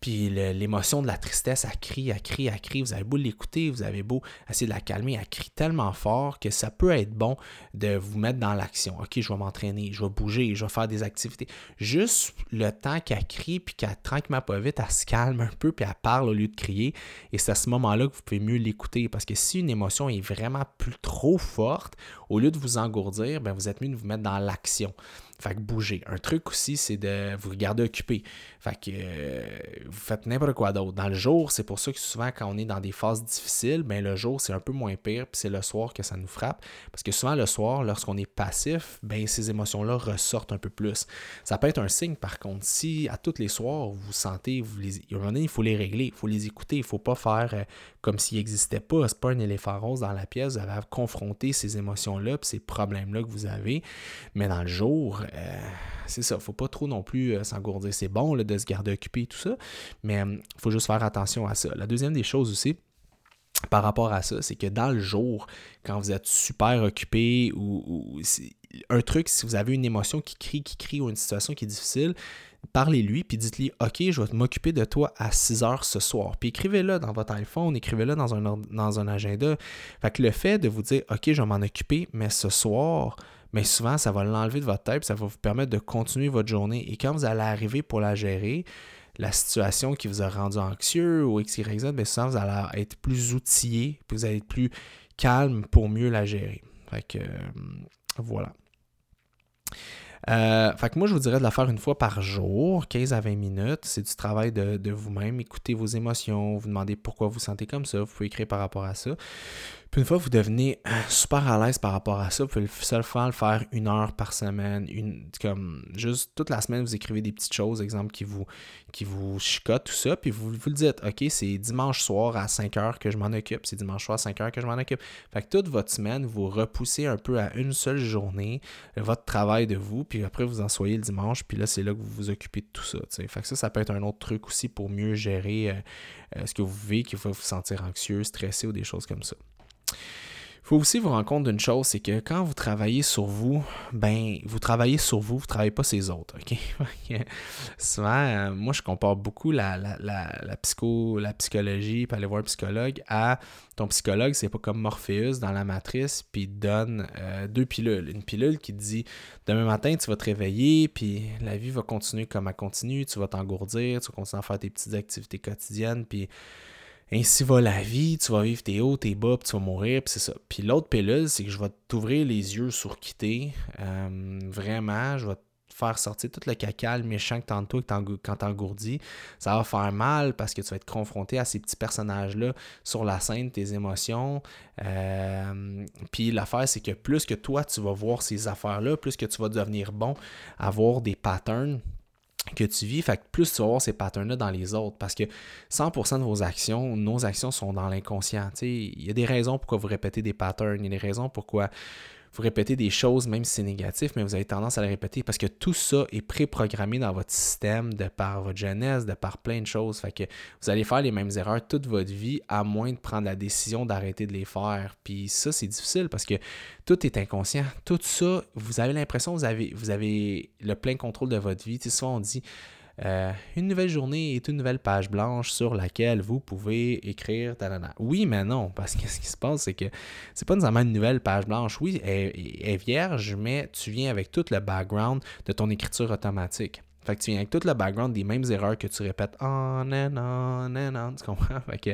puis l'émotion de la tristesse, elle crie, elle crie, elle crie. Vous avez beau l'écouter, vous avez beau essayer de la calmer, elle crie tellement fort que ça peut être bon de vous mettre dans l'action. OK, je vais m'entraîner, je vais bouger, je vais faire des activités. Juste le temps qu'elle crie, puis qu'elle tranquillement pas vite, elle se calme un peu, puis elle parle au lieu de crier. Et c'est à ce moment-là que vous pouvez mieux l'écouter. Parce que si une émotion est vraiment plus trop forte, au lieu de vous engourdir, ben vous êtes mieux de vous mettre dans l'action. Fait que bouger. Un truc aussi, c'est de vous regarder occupé. Fait que euh, vous faites n'importe quoi d'autre. Dans le jour, c'est pour ça que souvent, quand on est dans des phases difficiles, ben le jour, c'est un peu moins pire, puis c'est le soir que ça nous frappe. Parce que souvent, le soir, lorsqu'on est passif, ben ces émotions-là ressortent un peu plus. Ça peut être un signe, par contre, si à tous les soirs, vous sentez, vous les, moment donné, il faut les régler, il faut les écouter, il ne faut pas faire euh, comme s'ils n'existaient pas. C'est pas un éléphant rose dans la pièce, vous avez à confronter ces émotions-là, puis ces problèmes-là que vous avez. Mais dans le jour, euh, c'est ça, faut pas trop non plus euh, s'engourdir. C'est bon de se garder occupé et tout ça, mais il euh, faut juste faire attention à ça. La deuxième des choses aussi, par rapport à ça, c'est que dans le jour, quand vous êtes super occupé ou, un truc, si vous avez une émotion qui crie, qui crie ou une situation qui est difficile, parlez-lui puis dites-lui OK, je vais m'occuper de toi à 6 heures ce soir. Puis écrivez-le dans votre iPhone, écrivez-le dans un, dans un agenda. Fait que le fait de vous dire OK, je vais m'en occuper, mais ce soir, mais souvent, ça va l'enlever de votre tête, ça va vous permettre de continuer votre journée. Et quand vous allez arriver pour la gérer, la situation qui vous a rendu anxieux ou X, Y, Z, bien souvent, vous allez être plus outillé, vous allez être plus calme pour mieux la gérer. Fait que, euh, voilà. Euh, fait que moi, je vous dirais de la faire une fois par jour, 15 à 20 minutes. C'est du travail de, de vous-même. Écoutez vos émotions, vous demandez pourquoi vous sentez comme ça. Vous pouvez écrire par rapport à ça. Puis une fois que vous devenez euh, super à l'aise par rapport à ça, vous pouvez seulement le faire une heure par semaine, une, comme juste toute la semaine, vous écrivez des petites choses, exemple, qui vous, qui vous chicotent, tout ça, puis vous, vous le dites, OK, c'est dimanche soir à 5 heures que je m'en occupe, c'est dimanche soir à 5 heures que je m'en occupe. Fait que toute votre semaine, vous repoussez un peu à une seule journée euh, votre travail de vous, puis après vous en soyez le dimanche, puis là, c'est là que vous vous occupez de tout ça. Fait que ça, ça peut être un autre truc aussi pour mieux gérer euh, ce que vous vivez, qui va vous sentir anxieux, stressé ou des choses comme ça. Il faut aussi vous rendre compte d'une chose, c'est que quand vous travaillez sur vous, ben vous travaillez sur vous, vous ne travaillez pas sur les autres. OK? Souvent, euh, moi je compare beaucoup la, psycho, la psychologie, puis aller voir un psychologue à ton psychologue, c'est pas comme Morpheus dans la matrice, puis il donne euh, deux pilules. Une pilule qui te dit demain matin tu vas te réveiller, puis la vie va continuer comme elle continue, tu vas t'engourdir, tu vas continuer à faire tes petites activités quotidiennes, puis ainsi va la vie, tu vas vivre tes hauts, tes bas, puis tu vas mourir, puis c'est ça. Puis l'autre pilule, c'est que je vais t'ouvrir les yeux sur quitter. Euh, vraiment, je vais te faire sortir tout le caca, le méchant que t'as en toi quand t'engourdis. Ça va faire mal parce que tu vas être confronté à ces petits personnages-là sur la scène, tes émotions. Euh, puis l'affaire, c'est que plus que toi, tu vas voir ces affaires-là, plus que tu vas devenir bon à voir des patterns que tu vis, fait que plus tu vas voir ces patterns-là dans les autres, parce que 100% de vos actions, nos actions sont dans l'inconscient. Il y a des raisons pourquoi vous répétez des patterns, il y a des raisons pourquoi vous répétez des choses, même si c'est négatif, mais vous avez tendance à les répéter parce que tout ça est préprogrammé dans votre système de par votre jeunesse, de par plein de choses. Fait que vous allez faire les mêmes erreurs toute votre vie, à moins de prendre la décision d'arrêter de les faire. Puis ça, c'est difficile parce que tout est inconscient. Tout ça, vous avez l'impression que vous avez, vous avez le plein contrôle de votre vie. Tu sais, souvent on dit euh, une nouvelle journée est une nouvelle page blanche sur laquelle vous pouvez écrire. Oui, mais non, parce que ce qui se passe, c'est que c'est pas nécessairement une nouvelle page blanche. Oui, elle, est vierge, mais tu viens avec tout le background de ton écriture automatique. Fait que tu viens avec tout le background des mêmes erreurs que tu répètes en, en, en, en, tu comprends? Fait que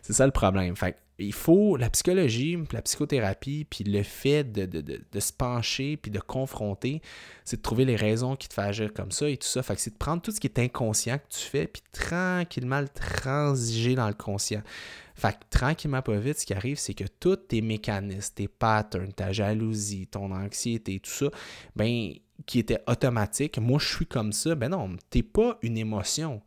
c'est ça le problème. Fait que il faut la psychologie, la psychothérapie, puis le fait de, se pencher, puis de confronter, c'est de trouver les raisons qui te font agir comme ça et tout ça. Fait que c'est de prendre tout ce qui est inconscient que tu fais, puis tranquillement le transiger dans le conscient. Fait que tranquillement, pas vite, ce qui arrive, c'est que tous tes mécanismes, tes patterns, ta jalousie, ton anxiété, tout ça, ben, qui était automatique, moi je suis comme ça, ben non, t'es pas une émotion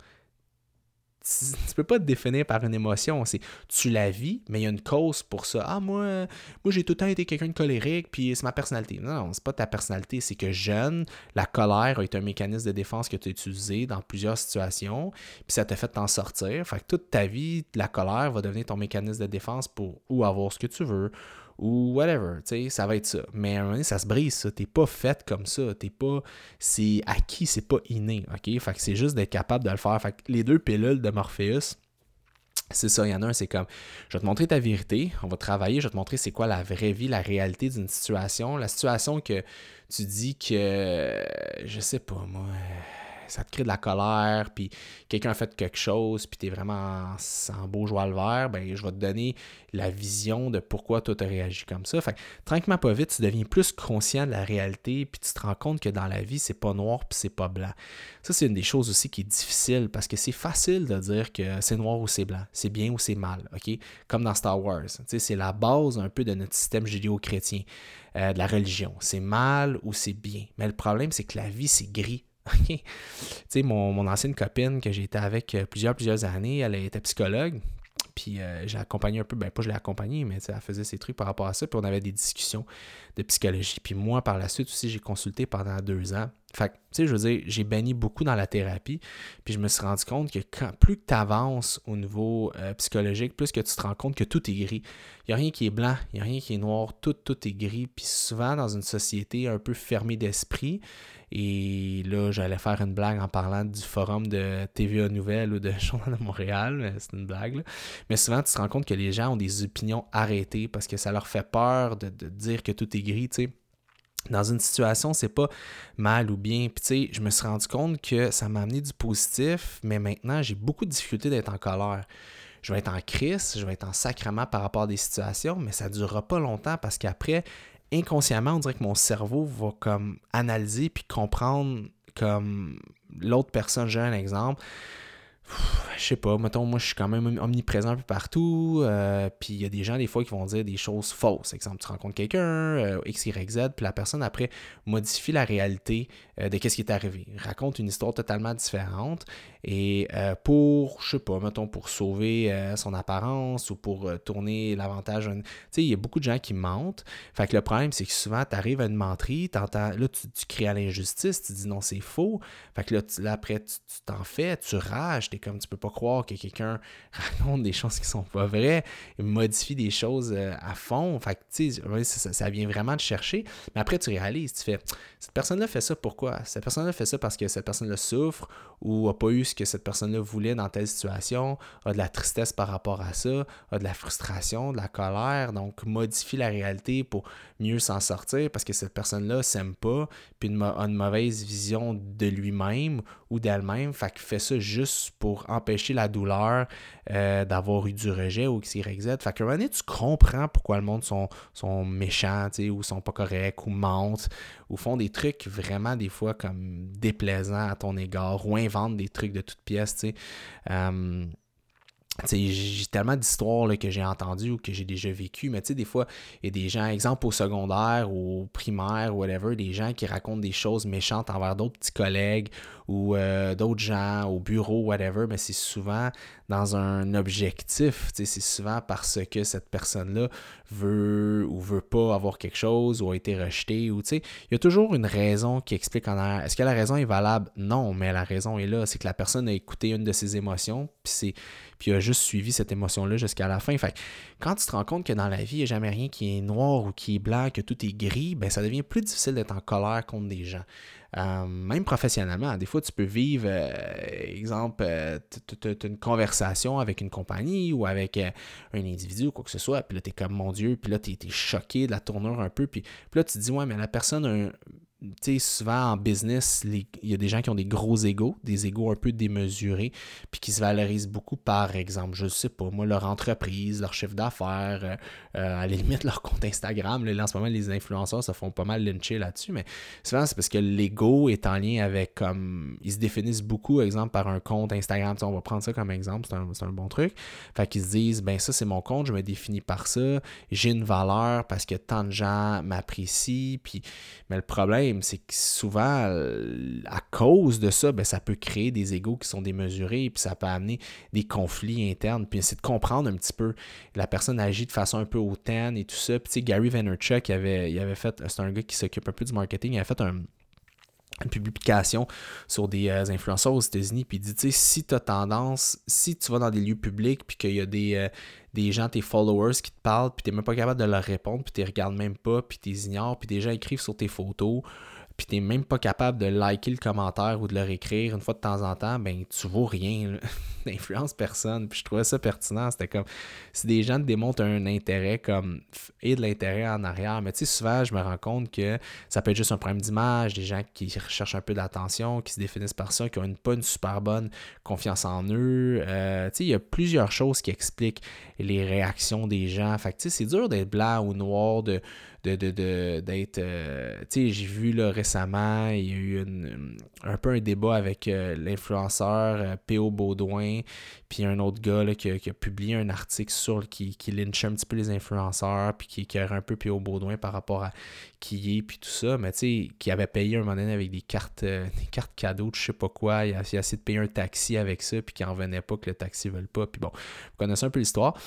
tu peux pas te définir par une émotion. C'est tu la vis, mais il y a une cause pour ça. Ah, moi, moi j'ai tout le temps été quelqu'un de colérique, puis c'est ma personnalité. Non, non, c'est pas ta personnalité. C'est que jeune, la colère été un mécanisme de défense que tu as utilisé dans plusieurs situations, puis ça t'a fait t'en sortir. Fait que toute ta vie, la colère va devenir ton mécanisme de défense pour ou avoir ce que tu veux, ou whatever, tu sais, ça va être ça. Mais à un moment donné, ça se brise, ça. T'es pas fait comme ça. T'es pas. C'est acquis, c'est pas inné, ok? Fait que c'est juste d'être capable de le faire. Fait que les deux pilules de Morpheus, c'est ça, il y en a un, c'est comme, je vais te montrer ta vérité, on va travailler, je vais te montrer c'est quoi la vraie vie, la réalité d'une situation. La situation que tu dis que, je sais pas, moi, ça te crée de la colère, puis quelqu'un a fait quelque chose, puis tu es vraiment en, beau joie le vert, ben, je vais te donner la vision de pourquoi toi tu as réagi comme ça. Fait tranquillement, pas vite, tu deviens plus conscient de la réalité, puis tu te rends compte que dans la vie, c'est pas noir, puis c'est pas blanc. Ça, c'est une des choses aussi qui est difficile, parce que c'est facile de dire que c'est noir ou c'est blanc, c'est bien ou c'est mal, OK? Comme dans Star Wars. C'est la base un peu de notre système judéo-chrétien, euh, de la religion. C'est mal ou c'est bien. Mais le problème, c'est que la vie, c'est gris Sais, mon, mon, ancienne copine que j'ai été avec euh, plusieurs, plusieurs années, elle était psychologue. Puis euh, j'ai accompagné un peu, ben pas je l'ai accompagnée, mais elle faisait ses trucs par rapport à ça. Puis on avait des discussions de psychologie. Puis moi, par la suite aussi, j'ai consulté pendant deux ans. Fait que, tu sais, je veux dire, j'ai banni beaucoup dans la thérapie. Puis je me suis rendu compte que plus que tu avances au niveau euh, psychologique, plus que tu te rends compte que tout est gris. Il n'y a rien qui est blanc, il n'y a rien qui est noir, tout, tout est gris. Puis souvent, dans une société un peu fermée d'esprit, et là, j'allais faire une blague en parlant du forum de TVA Nouvelle ou de Journal de Montréal, mais c'est une blague. Mais souvent, tu te rends compte que les gens ont des opinions arrêtées parce que ça leur fait peur de, dire que tout est gris, tu sais dans une situation, c'est pas mal ou bien. Puis tu sais, je me suis rendu compte que ça m'a amené du positif, mais maintenant, j'ai beaucoup de difficultés d'être en colère. Je vais être en crise, je vais être en sacrement par rapport à des situations, mais ça ne durera pas longtemps parce qu'après, inconsciemment, on dirait que mon cerveau va comme analyser puis comprendre comme l'autre personne. J'ai un exemple je sais pas, mettons, moi, je suis quand même omniprésent un peu partout. Euh, puis il y a des gens, des fois, qui vont dire des choses fausses. Exemple, tu rencontres quelqu'un, euh, Y, Z, puis la personne, après, modifie la réalité euh, de qu'est-ce qui est arrivé. Raconte une histoire totalement différente. Et pour, je sais pas, mettons, pour sauver son apparence ou pour tourner l'avantage. Tu sais, il y a beaucoup de gens qui mentent. Fait que le problème, c'est que souvent, tu arrives à une menterie, là, tu, tu crées à l'injustice, tu dis non, c'est faux. Fait que là, après, tu t'en fais, tu rages, comme tu peux pas croire que quelqu'un raconte des choses qui sont pas vraies, modifie des choses euh, à fond. Fait tu sais, ça, vient vraiment de chercher. Mais après, tu réalises, tu fais, cette personne-là fait ça pourquoi? Cette personne-là fait ça parce que cette personne-là souffre ou a pas eu ce que cette personne-là voulait dans telle situation, a de la tristesse par rapport à ça, a de la frustration, de la colère, donc modifie la réalité pour mieux s'en sortir parce que cette personne-là s'aime pas, puis a une mauvaise vision de lui-même ou d'elle-même. Fait que fait ça juste pour empêcher la douleur euh, d'avoir eu du rejet ou X, Y, Z. Fait qu'à un moment donné, tu comprends pourquoi le monde sont, sont méchants, ou sont pas corrects, ou mentent, ou font des trucs vraiment des fois comme déplaisants à ton égard, ou inventent des trucs de toutes pièces, tu sais. Euh, j'ai tellement d'histoires que j'ai entendues ou que j'ai déjà vécues, mais tu sais, des fois, il y a des gens, exemple au secondaire ou au primaire, whatever, des gens qui racontent des choses méchantes envers d'autres petits collègues ou euh, d'autres gens au bureau, whatever, mais c'est souvent dans un objectif. C'est souvent parce que cette personne-là veut ou veut pas avoir quelque chose ou a été rejetée. Ou, il y a toujours une raison qui explique en arrière. Est-ce que la raison est valable? Non, mais la raison est là. C'est que la personne a écouté une de ses émotions, puis puis a juste suivi cette émotion-là jusqu'à la fin. Fait quand tu te rends compte que dans la vie, il n'y a jamais rien qui est noir ou qui est blanc, que tout est gris, ben ça devient plus difficile d'être en colère contre des gens. Euh, même professionnellement, des fois, tu peux vivre, euh, exemple, euh, tu as une conversation avec une compagnie ou avec un individu ou quoi que ce soit, puis là, tu es comme, mon Dieu, puis là, tu es, choqué de la tournure un peu, puis, puis là, tu te dis, ouais, mais la personne a un, tu sais, souvent en business, il y a des gens qui ont des gros égaux, des égaux un peu démesurés, puis qui se valorisent beaucoup par exemple, je sais pas, moi, leur entreprise, leur chiffre d'affaires, euh, euh, à la limite leur compte Instagram. Là, en ce moment, les influenceurs se font pas mal lyncher là-dessus, mais souvent, c'est parce que l'ego est en lien avec comme. Ils se définissent beaucoup, exemple, par un compte Instagram. on va prendre ça comme exemple, c'est un, un, bon truc. Fait qu'ils se disent, ben ça, c'est mon compte, je me définis par ça, j'ai une valeur parce que tant de gens m'apprécient, puis. Mais le problème, c'est que souvent, à cause de ça, ben, ça peut créer des égaux qui sont démesurés, puis ça peut amener des conflits internes. Puis c'est de comprendre un petit peu. La personne agit de façon un peu hautaine et tout ça. Puis tu Gary Vaynerchuk, il avait, avait fait, c'est un gars qui s'occupe un peu du marketing, il avait fait une publication sur des euh, influenceurs aux États-Unis, puis il dit, tu sais, si tu as tendance, si tu vas dans des lieux publics, puis qu'il y a des, euh, des gens, tes followers qui te parlent, puis tu même pas capable de leur répondre, puis tu les regardes même pas, puis tu les ignores, puis des gens écrivent sur tes photos, puis t'es même pas capable de liker le commentaire ou de le réécrire une fois de temps en temps, ben tu vaux rien. N'influence personne. Puis je trouvais ça pertinent. C'était comme si des gens te démontrent un intérêt comme et de l'intérêt en arrière. Mais tu sais, souvent, je me rends compte que ça peut être juste un problème d'image, des gens qui recherchent un peu d'attention, qui se définissent par ça, qui ont une, pas une super bonne confiance en eux. Euh, tu sais, il y a plusieurs choses qui expliquent les réactions des gens. Fait que tu sais, c'est dur d'être blanc ou noir, de de, d'être. Euh, tu sais, j'ai vu là, récemment, il y a eu un peu un débat avec euh, l'influenceur euh, P.O. Baudouin, puis un autre gars là, qui, a, publié un article sur qui, qui lynchait un petit peu les influenceurs, puis qui, qui un peu P.O. Baudouin par rapport à qui est, puis tout ça, mais tu sais, qui avait payé un moment donné avec des cartes, des cartes cadeaux, je sais pas quoi, il a, essayé de payer un taxi avec ça, puis qui en venait pas, que le taxi ne veut pas, puis bon, vous connaissez un peu l'histoire.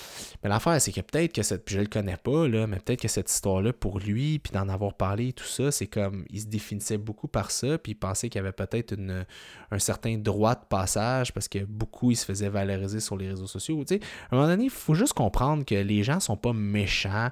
Mais l'affaire, c'est que peut-être que cette, puis je le connais pas, là, mais peut-être que cette histoire-là, pour lui, puis d'en avoir parlé, tout ça, c'est comme, il se définissait beaucoup par ça, puis il pensait qu'il y avait peut-être un certain droit de passage, parce que beaucoup, il se faisait valoriser sur les réseaux sociaux. Tu sais, à un moment donné, il faut juste comprendre que les gens sont pas méchants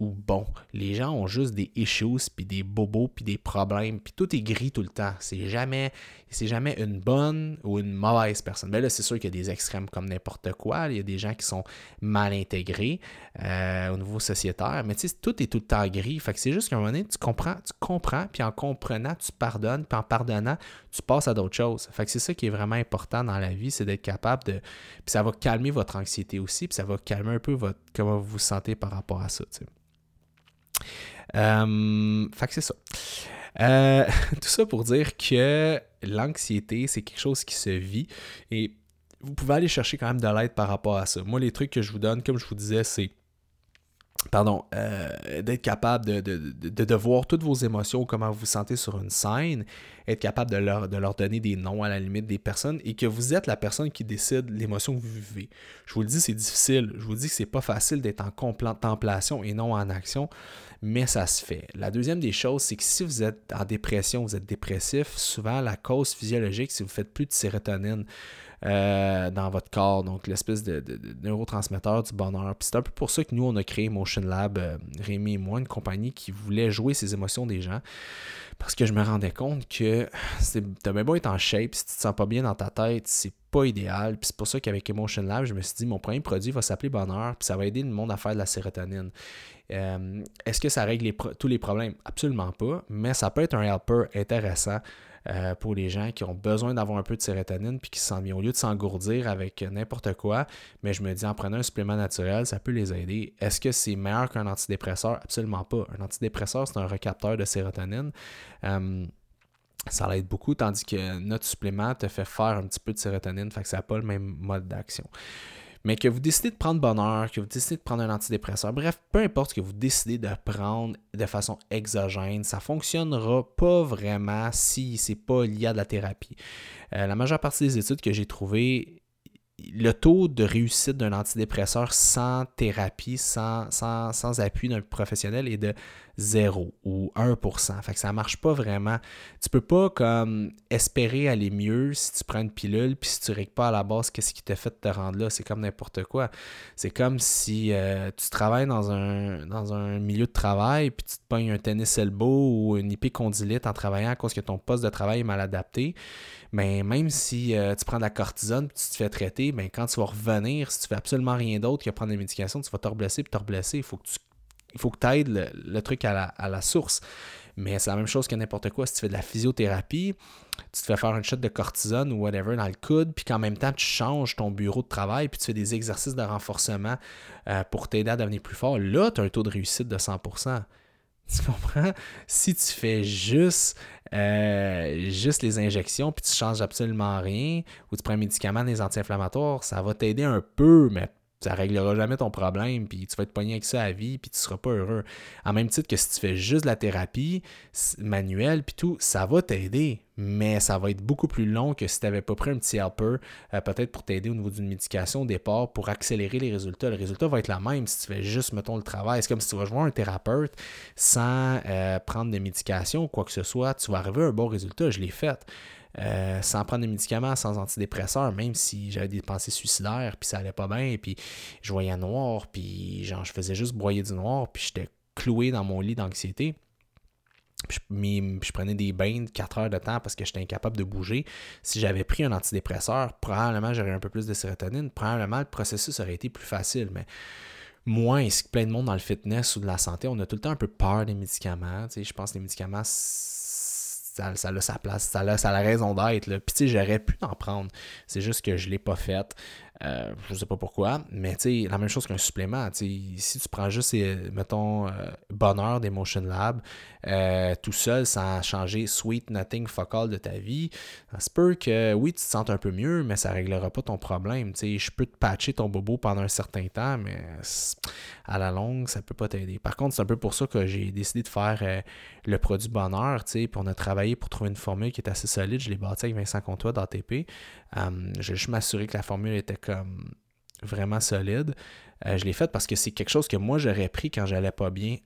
ou bon. Les gens ont juste des issues, puis des bobos, puis des problèmes, puis tout est gris tout le temps. C'est jamais, c'est jamais une bonne ou une mauvaise personne. Mais ben là, c'est sûr qu'il y a des extrêmes comme n'importe quoi. Il y a des gens qui sont mal intégrés euh, au niveau sociétaire, mais tu sais, tout est tout le temps gris. Fait que c'est juste qu'à un moment donné, tu comprends, tu comprends, puis en comprenant, tu pardonnes, puis en pardonnant, tu passes à d'autres choses. Fait que c'est ça qui est vraiment important dans la vie, c'est d'être capable de... Puis ça va calmer votre anxiété aussi, puis ça va calmer un peu votre comment vous vous sentez par rapport à ça, tu. Euh, fait que c'est ça. Euh, tout ça pour dire que l'anxiété, c'est quelque chose qui se vit et vous pouvez aller chercher quand même de l'aide par rapport à ça. Moi, les trucs que je vous donne, comme je vous disais, c'est pardon, euh, d'être capable de, de, voir toutes vos émotions, comment vous vous sentez sur une scène, être capable de leur, de leur donner des noms à la limite des personnes et que vous êtes la personne qui décide l'émotion que vous vivez. Je vous le dis, c'est difficile. Je vous dis que c'est pas facile d'être en contemplation et non en action, mais ça se fait. La deuxième des choses, c'est que si vous êtes en dépression, vous êtes dépressif, souvent la cause physiologique, si vous faites plus de sérotonine, euh, dans votre corps, donc l'espèce de, neurotransmetteur du bonheur. Puis c'est un peu pour ça que nous, on a créé Motion Lab, euh, Rémi et moi, une compagnie qui voulait jouer ces émotions des gens. Parce que je me rendais compte que t'as bien beau être en shape, si tu te sens pas bien dans ta tête, c'est pas idéal. Puis c'est pour ça qu'avec Emotion Lab, je me suis dit, mon premier produit va s'appeler Bonheur, puis ça va aider le monde à faire de la sérotonine. Euh, est-ce que ça règle tous les problèmes? Absolument pas, mais ça peut être un helper intéressant euh, pour les gens qui ont besoin d'avoir un peu de sérotonine puis qui se sentent. Au lieu de s'engourdir avec n'importe quoi, mais je me dis en prenant un supplément naturel, ça peut les aider. Est-ce que c'est meilleur qu'un antidépresseur? Absolument pas. Un antidépresseur, c'est un recapteur de sérotonine. Euh, ça l'aide beaucoup, tandis que notre supplément te fait faire un petit peu de sérotonine, fait que ça n'a pas le même mode d'action. Mais que vous décidez de prendre bonheur, que vous décidez de prendre un antidépresseur, bref, peu importe ce que vous décidez de prendre de façon exogène, ça ne fonctionnera pas vraiment si c'est pas lié à de la thérapie. Euh, la majeure partie des études que j'ai trouvées le taux de réussite d'un antidépresseur sans thérapie, sans, sans, sans appui d'un professionnel est de 0 ou 1%. Fait que ça marche pas vraiment. Tu peux pas comme espérer aller mieux si tu prends une pilule puis si tu règles pas à la base qu'est-ce qui t'a fait te rendre là. C'est comme n'importe quoi. C'est comme si euh, tu travailles dans un, dans un milieu de travail puis tu te pognes un tennis elbow ou une épicondylite en travaillant à cause que ton poste de travail est mal adapté. Mais même si euh, tu prends de la cortisone puis tu te fais traiter, ben quand tu vas revenir, si tu fais absolument rien d'autre que prendre des médications, tu vas te reblesser puis te reblesser. Il faut que tu il faut que tu aides le, truc à la, source. Mais c'est la même chose que n'importe quoi. Si tu fais de la physiothérapie, tu te fais faire une shot de cortisone ou whatever dans le coude, puis qu'en même temps, tu changes ton bureau de travail, puis tu fais des exercices de renforcement euh, pour t'aider à devenir plus fort, là, tu as un taux de réussite de 100%. Tu comprends? Si tu fais juste, euh, juste les injections, puis tu changes absolument rien, ou tu prends un médicament, des anti-inflammatoires, ça va t'aider un peu, mais ça réglera jamais ton problème, puis tu vas te pogner avec ça à vie, puis tu seras pas heureux. En même titre que si tu fais juste de la thérapie manuelle, puis tout, ça va t'aider, mais ça va être beaucoup plus long que si tu n'avais pas pris un petit helper, euh, peut-être pour t'aider au niveau d'une médication au départ, pour accélérer les résultats. Le résultat va être la même si tu fais juste, mettons, le travail. C'est comme si tu vas voir un thérapeute sans euh, prendre de médication ou quoi que ce soit, tu vas arriver à un bon résultat. Je l'ai fait. Euh, sans prendre de médicaments, sans antidépresseurs, même si j'avais des pensées suicidaires, puis ça allait pas bien, puis je voyais noir, puis genre je faisais juste broyer du noir, puis j'étais cloué dans mon lit d'anxiété. Puis je, prenais des bains de 4 heures de temps parce que j'étais incapable de bouger. Si j'avais pris un antidépresseur, probablement j'aurais un peu plus de sérotonine. Probablement le processus aurait été plus facile. Mais moi, ainsi que plein de monde dans le fitness ou de la santé, on a tout le temps un peu peur des médicaments. je pense que les médicaments, ça, ça, a sa place, ça a, ça la raison d'être. Puis tu sais, j'aurais pu en prendre. C'est juste que je ne l'ai pas fait. Euh, je sais pas pourquoi, mais tu sais, la même chose qu'un supplément. Si tu prends juste, mettons, euh, Bonheur d'Emotion Lab, euh, tout seul, sans changer Sweet Nothing Focal de ta vie, ça peut que oui, tu te sentes un peu mieux, mais ça réglera pas ton problème. je peux te patcher ton bobo pendant un certain temps, mais à la longue, ça peut pas t'aider. Par contre, c'est un peu pour ça que j'ai décidé de faire le produit Bonheur, puis on a travaillé pour trouver une formule qui est assez solide. Je l'ai bâti avec Vincent Comtois d'ATP. Um, je vais juste m'assurer que la formule était vraiment solide. Euh, je l'ai faite parce que c'est quelque chose que moi j'aurais pris quand j'allais pas bien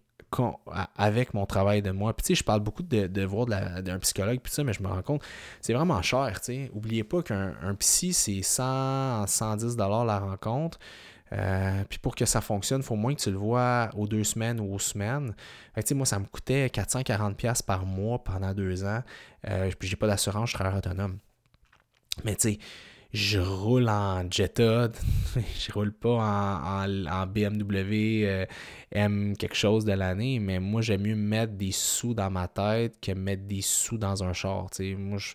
avec mon travail de moi. Puis tu sais, je parle beaucoup de, voir d'un psychologue, puis ça, mais je me rends compte, c'est vraiment cher, tu. Oubliez pas qu'un psy, c'est 100, 110 dollars la rencontre. Euh, puis pour que ça fonctionne, il faut moins que tu le vois aux deux semaines ou aux semaines. Fait que, moi, ça me coûtait 440$ par mois pendant deux ans. Euh, puis j'ai pas d'assurance, je suis travailleur autonome. Mais tu sais, je roule en Jetta, je roule pas en, BMW euh, M quelque chose de l'année, mais moi j'aime mieux mettre des sous dans ma tête que mettre des sous dans un char. Moi, je,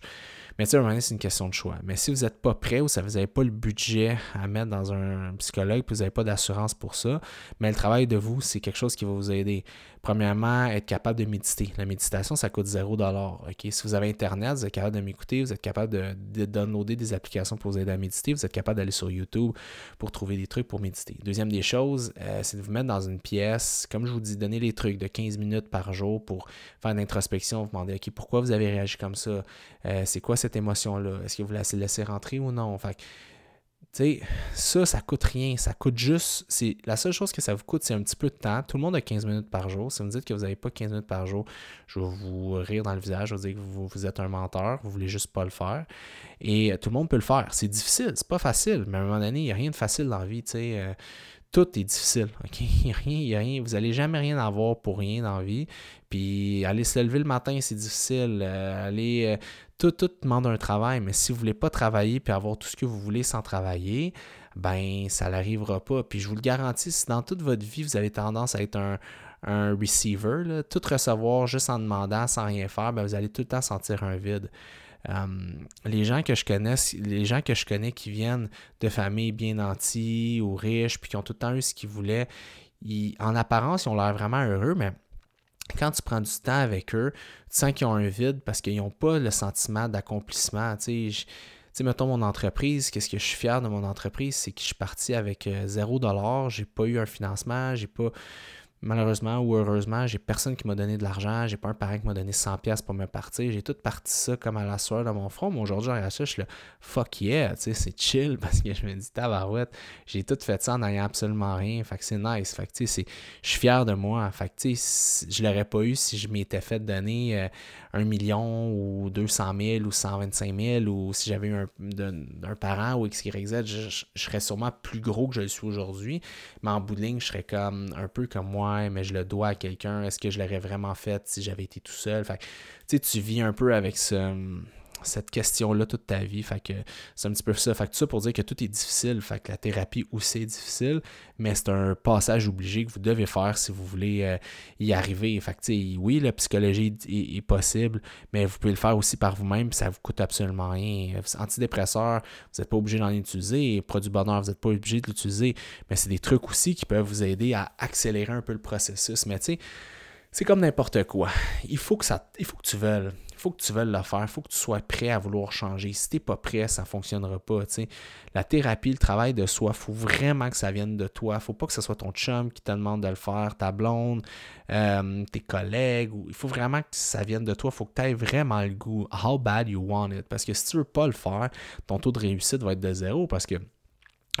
mais tu sais, c'est une question de choix. Mais si vous n'êtes pas prêt ou si vous n'avez pas le budget à mettre dans un psychologue, puis vous n'avez pas d'assurance pour ça, mais le travail de vous, c'est quelque chose qui va vous aider. Premièrement, être capable de méditer. La méditation, ça coûte 0 OK? Si vous avez Internet, vous êtes capable de m'écouter, vous êtes capable de, downloader des applications pour vous aider à méditer, vous êtes capable d'aller sur YouTube pour trouver des trucs pour méditer. Deuxième des choses, euh, c'est de vous mettre dans une pièce, comme je vous dis, donner les trucs de 15 minutes par jour pour faire une introspection, vous demander, OK, pourquoi vous avez réagi comme ça? Euh, c'est quoi cette émotion-là? Est-ce que vous la laissez rentrer ou non? Sais, ça, ça coûte rien. Ça coûte juste. La seule chose que ça vous coûte, c'est un petit peu de temps. Tout le monde a 15 minutes par jour. Si vous me dites que vous n'avez pas 15 minutes par jour, je vais vous rire dans le visage. Je vais vous dire que vous, vous êtes un menteur. Vous voulez juste pas le faire. Et tout le monde peut le faire. C'est difficile. C'est pas facile. Mais à un moment donné, il n'y a rien de facile dans la vie. Tu sais. Euh, tout est difficile. Il n'y a rien, y a rien. Vous n'allez jamais rien avoir pour rien dans la vie. Puis aller se lever le matin, c'est difficile. Euh, aller. Euh, tout, tout demande un travail, mais si vous ne voulez pas travailler puis avoir tout ce que vous voulez sans travailler, ben ça n'arrivera pas. Puis je vous le garantis, si dans toute votre vie, vous avez tendance à être un, un receiver, tout recevoir juste en demandant sans rien faire, ben, vous allez tout le temps sentir un vide. Euh, les gens que je connais, les gens que je connais qui viennent de familles bien nanties ou riches, puis qui ont tout le temps eu ce qu'ils voulaient, en apparence, ils ont l'air vraiment heureux, mais quand tu prends du temps avec eux, tu sens qu'ils ont un vide parce qu'ils n'ont pas le sentiment d'accomplissement. Tu sais, mettons mon entreprise, qu'est-ce que je suis fier de mon entreprise, c'est que je suis parti avec euh, zéro dollar, j'ai pas eu un financement, j'ai pas malheureusement ou heureusement, j'ai personne qui m'a donné de l'argent, j'ai pas un parent qui m'a donné 100 pièces pour me partir, j'ai tout parti ça comme à la soirée dans mon front, mais aujourd'hui, à ça, je suis là, fuck yeah, tu sais, c'est chill parce que je me dis, tabarouette, j'ai tout fait ça en n'ayant absolument rien, fait que c'est nice, fait que tu sais, je suis fier de moi, fait que tu sais, je l'aurais pas eu si je m'étais fait donner euh, un million ou 200 000 ou 125 000 ou si j'avais eu un, parent ou XYZ, je, je, je serais sûrement plus gros que je le suis aujourd'hui, mais en bout de ligne, je serais comme un peu comme moi mais je le dois à quelqu'un. Est-ce que je l'aurais vraiment fait si j'avais été tout seul? Fait tu tu vis un peu avec cette question-là toute ta vie. Fait que c'est un petit peu ça. Fait que ça pour dire que tout est difficile. Fait que la thérapie aussi est difficile, mais c'est un passage obligé que vous devez faire si vous voulez euh, y arriver. Fait que oui, la psychologie est, possible, mais vous pouvez le faire aussi par vous-même, ça vous coûte absolument rien. Antidépresseur, vous n'êtes pas obligé d'en utiliser. Produit bonheur, vous n'êtes pas obligé de l'utiliser. Mais c'est des trucs aussi qui peuvent vous aider à accélérer un peu le processus. Mais tu sais, c'est comme n'importe quoi. Il faut que ça, il faut que tu veuilles faut que tu veuilles le faire, faut que tu sois prêt à vouloir changer. Si tu n'es pas prêt, ça ne fonctionnera pas. La thérapie, le travail de soi, il faut vraiment que ça vienne de toi. Il ne faut pas que ce soit ton chum qui te demande de le faire, ta blonde, euh, tes collègues. Il faut vraiment que ça vienne de toi. Il faut que tu aies vraiment le goût. How bad you want it? Parce que si tu ne veux pas le faire, ton taux de réussite va être de zéro parce que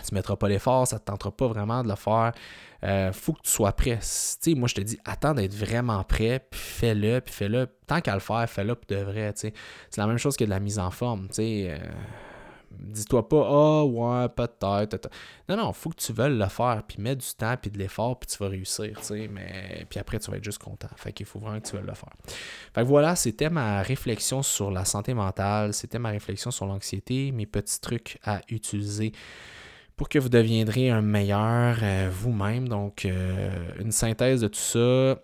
tu ne mettras pas l'effort, ça ne te tentera pas vraiment de le faire. Euh, faut que tu sois prêt. moi, je te dis, attends d'être vraiment prêt, puis fais-le, puis fais-le. Tant qu'à le faire, fais-le pour de vrai. C'est la même chose que de la mise en forme. Euh, dis-toi pas, ah oh, ouais, peut-être. Non, non, faut que tu veuilles le faire, puis mets du temps, puis de l'effort, puis tu vas réussir. Mais... Puis après, tu vas être juste content. Fait qu'il faut vraiment que tu veuilles le faire. Fait que voilà, c'était ma réflexion sur la santé mentale, c'était ma réflexion sur l'anxiété, mes petits trucs à utiliser pour que vous deviendrez un meilleur euh, vous-même. Donc, euh, une synthèse de tout ça.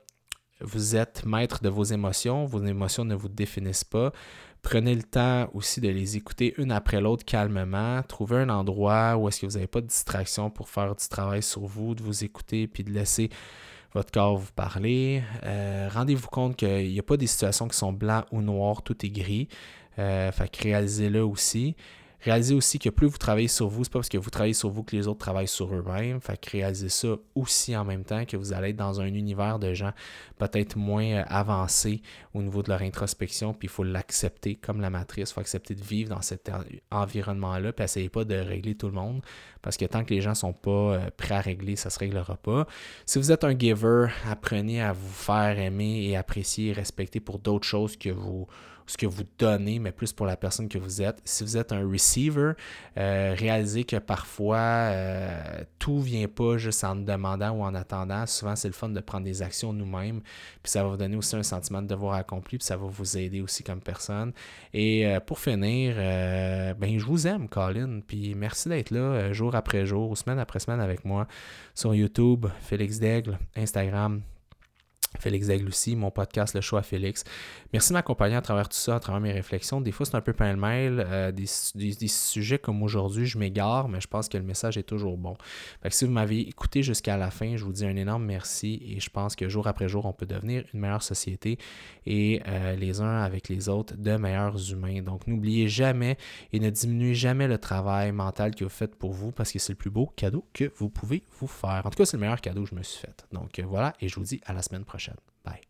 Vous êtes maître de vos émotions. Vos émotions ne vous définissent pas. Prenez le temps aussi de les écouter une après l'autre calmement. Trouvez un endroit où est-ce que vous n'avez pas de distraction pour faire du travail sur vous, de vous écouter puis de laisser votre corps vous parler. Euh, rendez-vous compte qu'il n'y a pas des situations qui sont blancs ou noirs, tout est gris. fait que réalisez-le aussi. Réalisez aussi que plus vous travaillez sur vous, c'est pas parce que vous travaillez sur vous que les autres travaillent sur eux-mêmes. Fait que réalisez ça aussi en même temps que vous allez être dans un univers de gens peut-être moins euh, avancés au niveau de leur introspection, puis il faut l'accepter comme la matrice. Il faut accepter de vivre dans cet environnement-là, puis essayez pas de régler tout le monde, parce que tant que les gens sont pas euh, prêts à régler, ça se réglera pas. Si vous êtes un giver, apprenez à vous faire aimer et apprécier et respecter pour d'autres choses que vous ce que vous donnez, mais plus pour la personne que vous êtes. Si vous êtes un receiver, euh, réalisez que parfois euh, tout vient pas juste en demandant ou en attendant. Souvent, c'est le fun de prendre des actions nous-mêmes, puis ça va vous donner aussi un sentiment de devoir accompli, puis ça va vous aider aussi comme personne. Et euh, pour finir, ben je vous aime, Colin, puis merci d'être là jour après jour, semaine après semaine avec moi sur YouTube, Félix Daigle, Instagram, Félix Daigle mon podcast Le Choix Félix. Merci de m'accompagner à travers tout ça, à travers mes réflexions. Des fois, c'est un peu mail euh, des, sujets comme aujourd'hui, je m'égare, mais je pense que le message est toujours bon. Si vous m'avez écouté jusqu'à la fin, je vous dis un énorme merci et je pense que jour après jour, on peut devenir une meilleure société et euh, les uns avec les autres de meilleurs humains. Donc, n'oubliez jamais et ne diminuez jamais le travail mental que vous faites pour vous parce que c'est le plus beau cadeau que vous pouvez vous faire. En tout cas, c'est le meilleur cadeau que je me suis fait. Donc, euh, voilà, et je vous dis à la semaine prochaine. session. Bye.